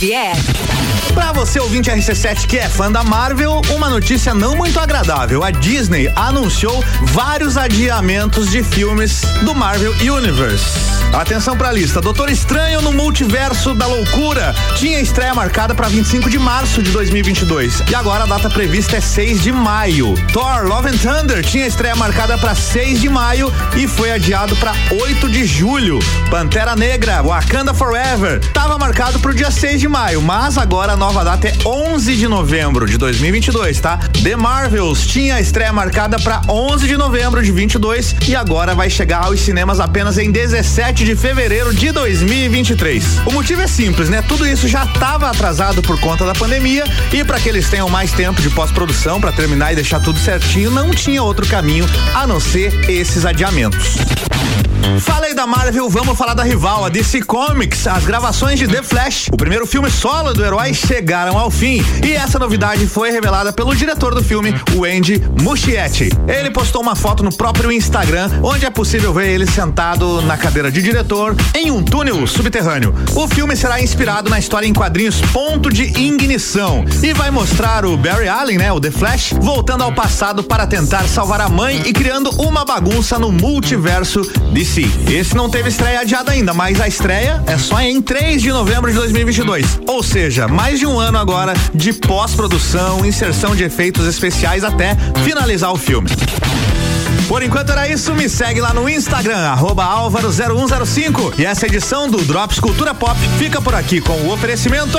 Xavier. Pra você ouvinte RC7 que é fã da Marvel, uma notícia não muito agradável. A Disney anunciou vários adiamentos de filmes do Marvel Universe. Atenção pra lista. Doutor Estranho no Multiverso da Loucura tinha estreia marcada pra 25 de março de 2022 e agora a data prevista é 6 de maio. Thor Love and Thunder tinha estreia marcada pra 6 de maio e foi adiado pra 8 de julho. Pantera Negra Wakanda Forever estava marcado pro dia 6 de maio, mas agora a nova data é 11 de novembro de 2022, tá? The Marvels tinha estreia marcada pra 11 de novembro de 22 e agora vai chegar aos cinemas apenas em 17 de fevereiro de 2023. O motivo é simples, né? Tudo isso já estava atrasado por conta da pandemia e para que eles tenham mais tempo de pós-produção para terminar e deixar tudo certinho, não tinha outro caminho a não ser esses adiamentos. Falei da Marvel, vamos falar da rival, a DC Comics. As gravações de The Flash, o primeiro filme solo do herói, chegaram ao fim. E essa novidade foi revelada pelo diretor do filme, o Andy Muschietti. Ele postou uma foto no próprio Instagram, onde é possível ver ele sentado na cadeira de diretor em um túnel subterrâneo. O filme será inspirado na história em quadrinhos Ponto de Ignição e vai mostrar o Barry Allen, né, o The Flash, voltando ao passado para tentar salvar a mãe e criando uma bagunça no multiverso DC. Esse não teve estreia adiada ainda, mas a estreia é só em 3 de novembro de 2022. Ou seja, mais de um ano agora de pós-produção, inserção de efeitos especiais até finalizar o filme. Por enquanto era isso, me segue lá no Instagram, arroba álvaro0105. E essa edição do Drops Cultura Pop fica por aqui com o oferecimento.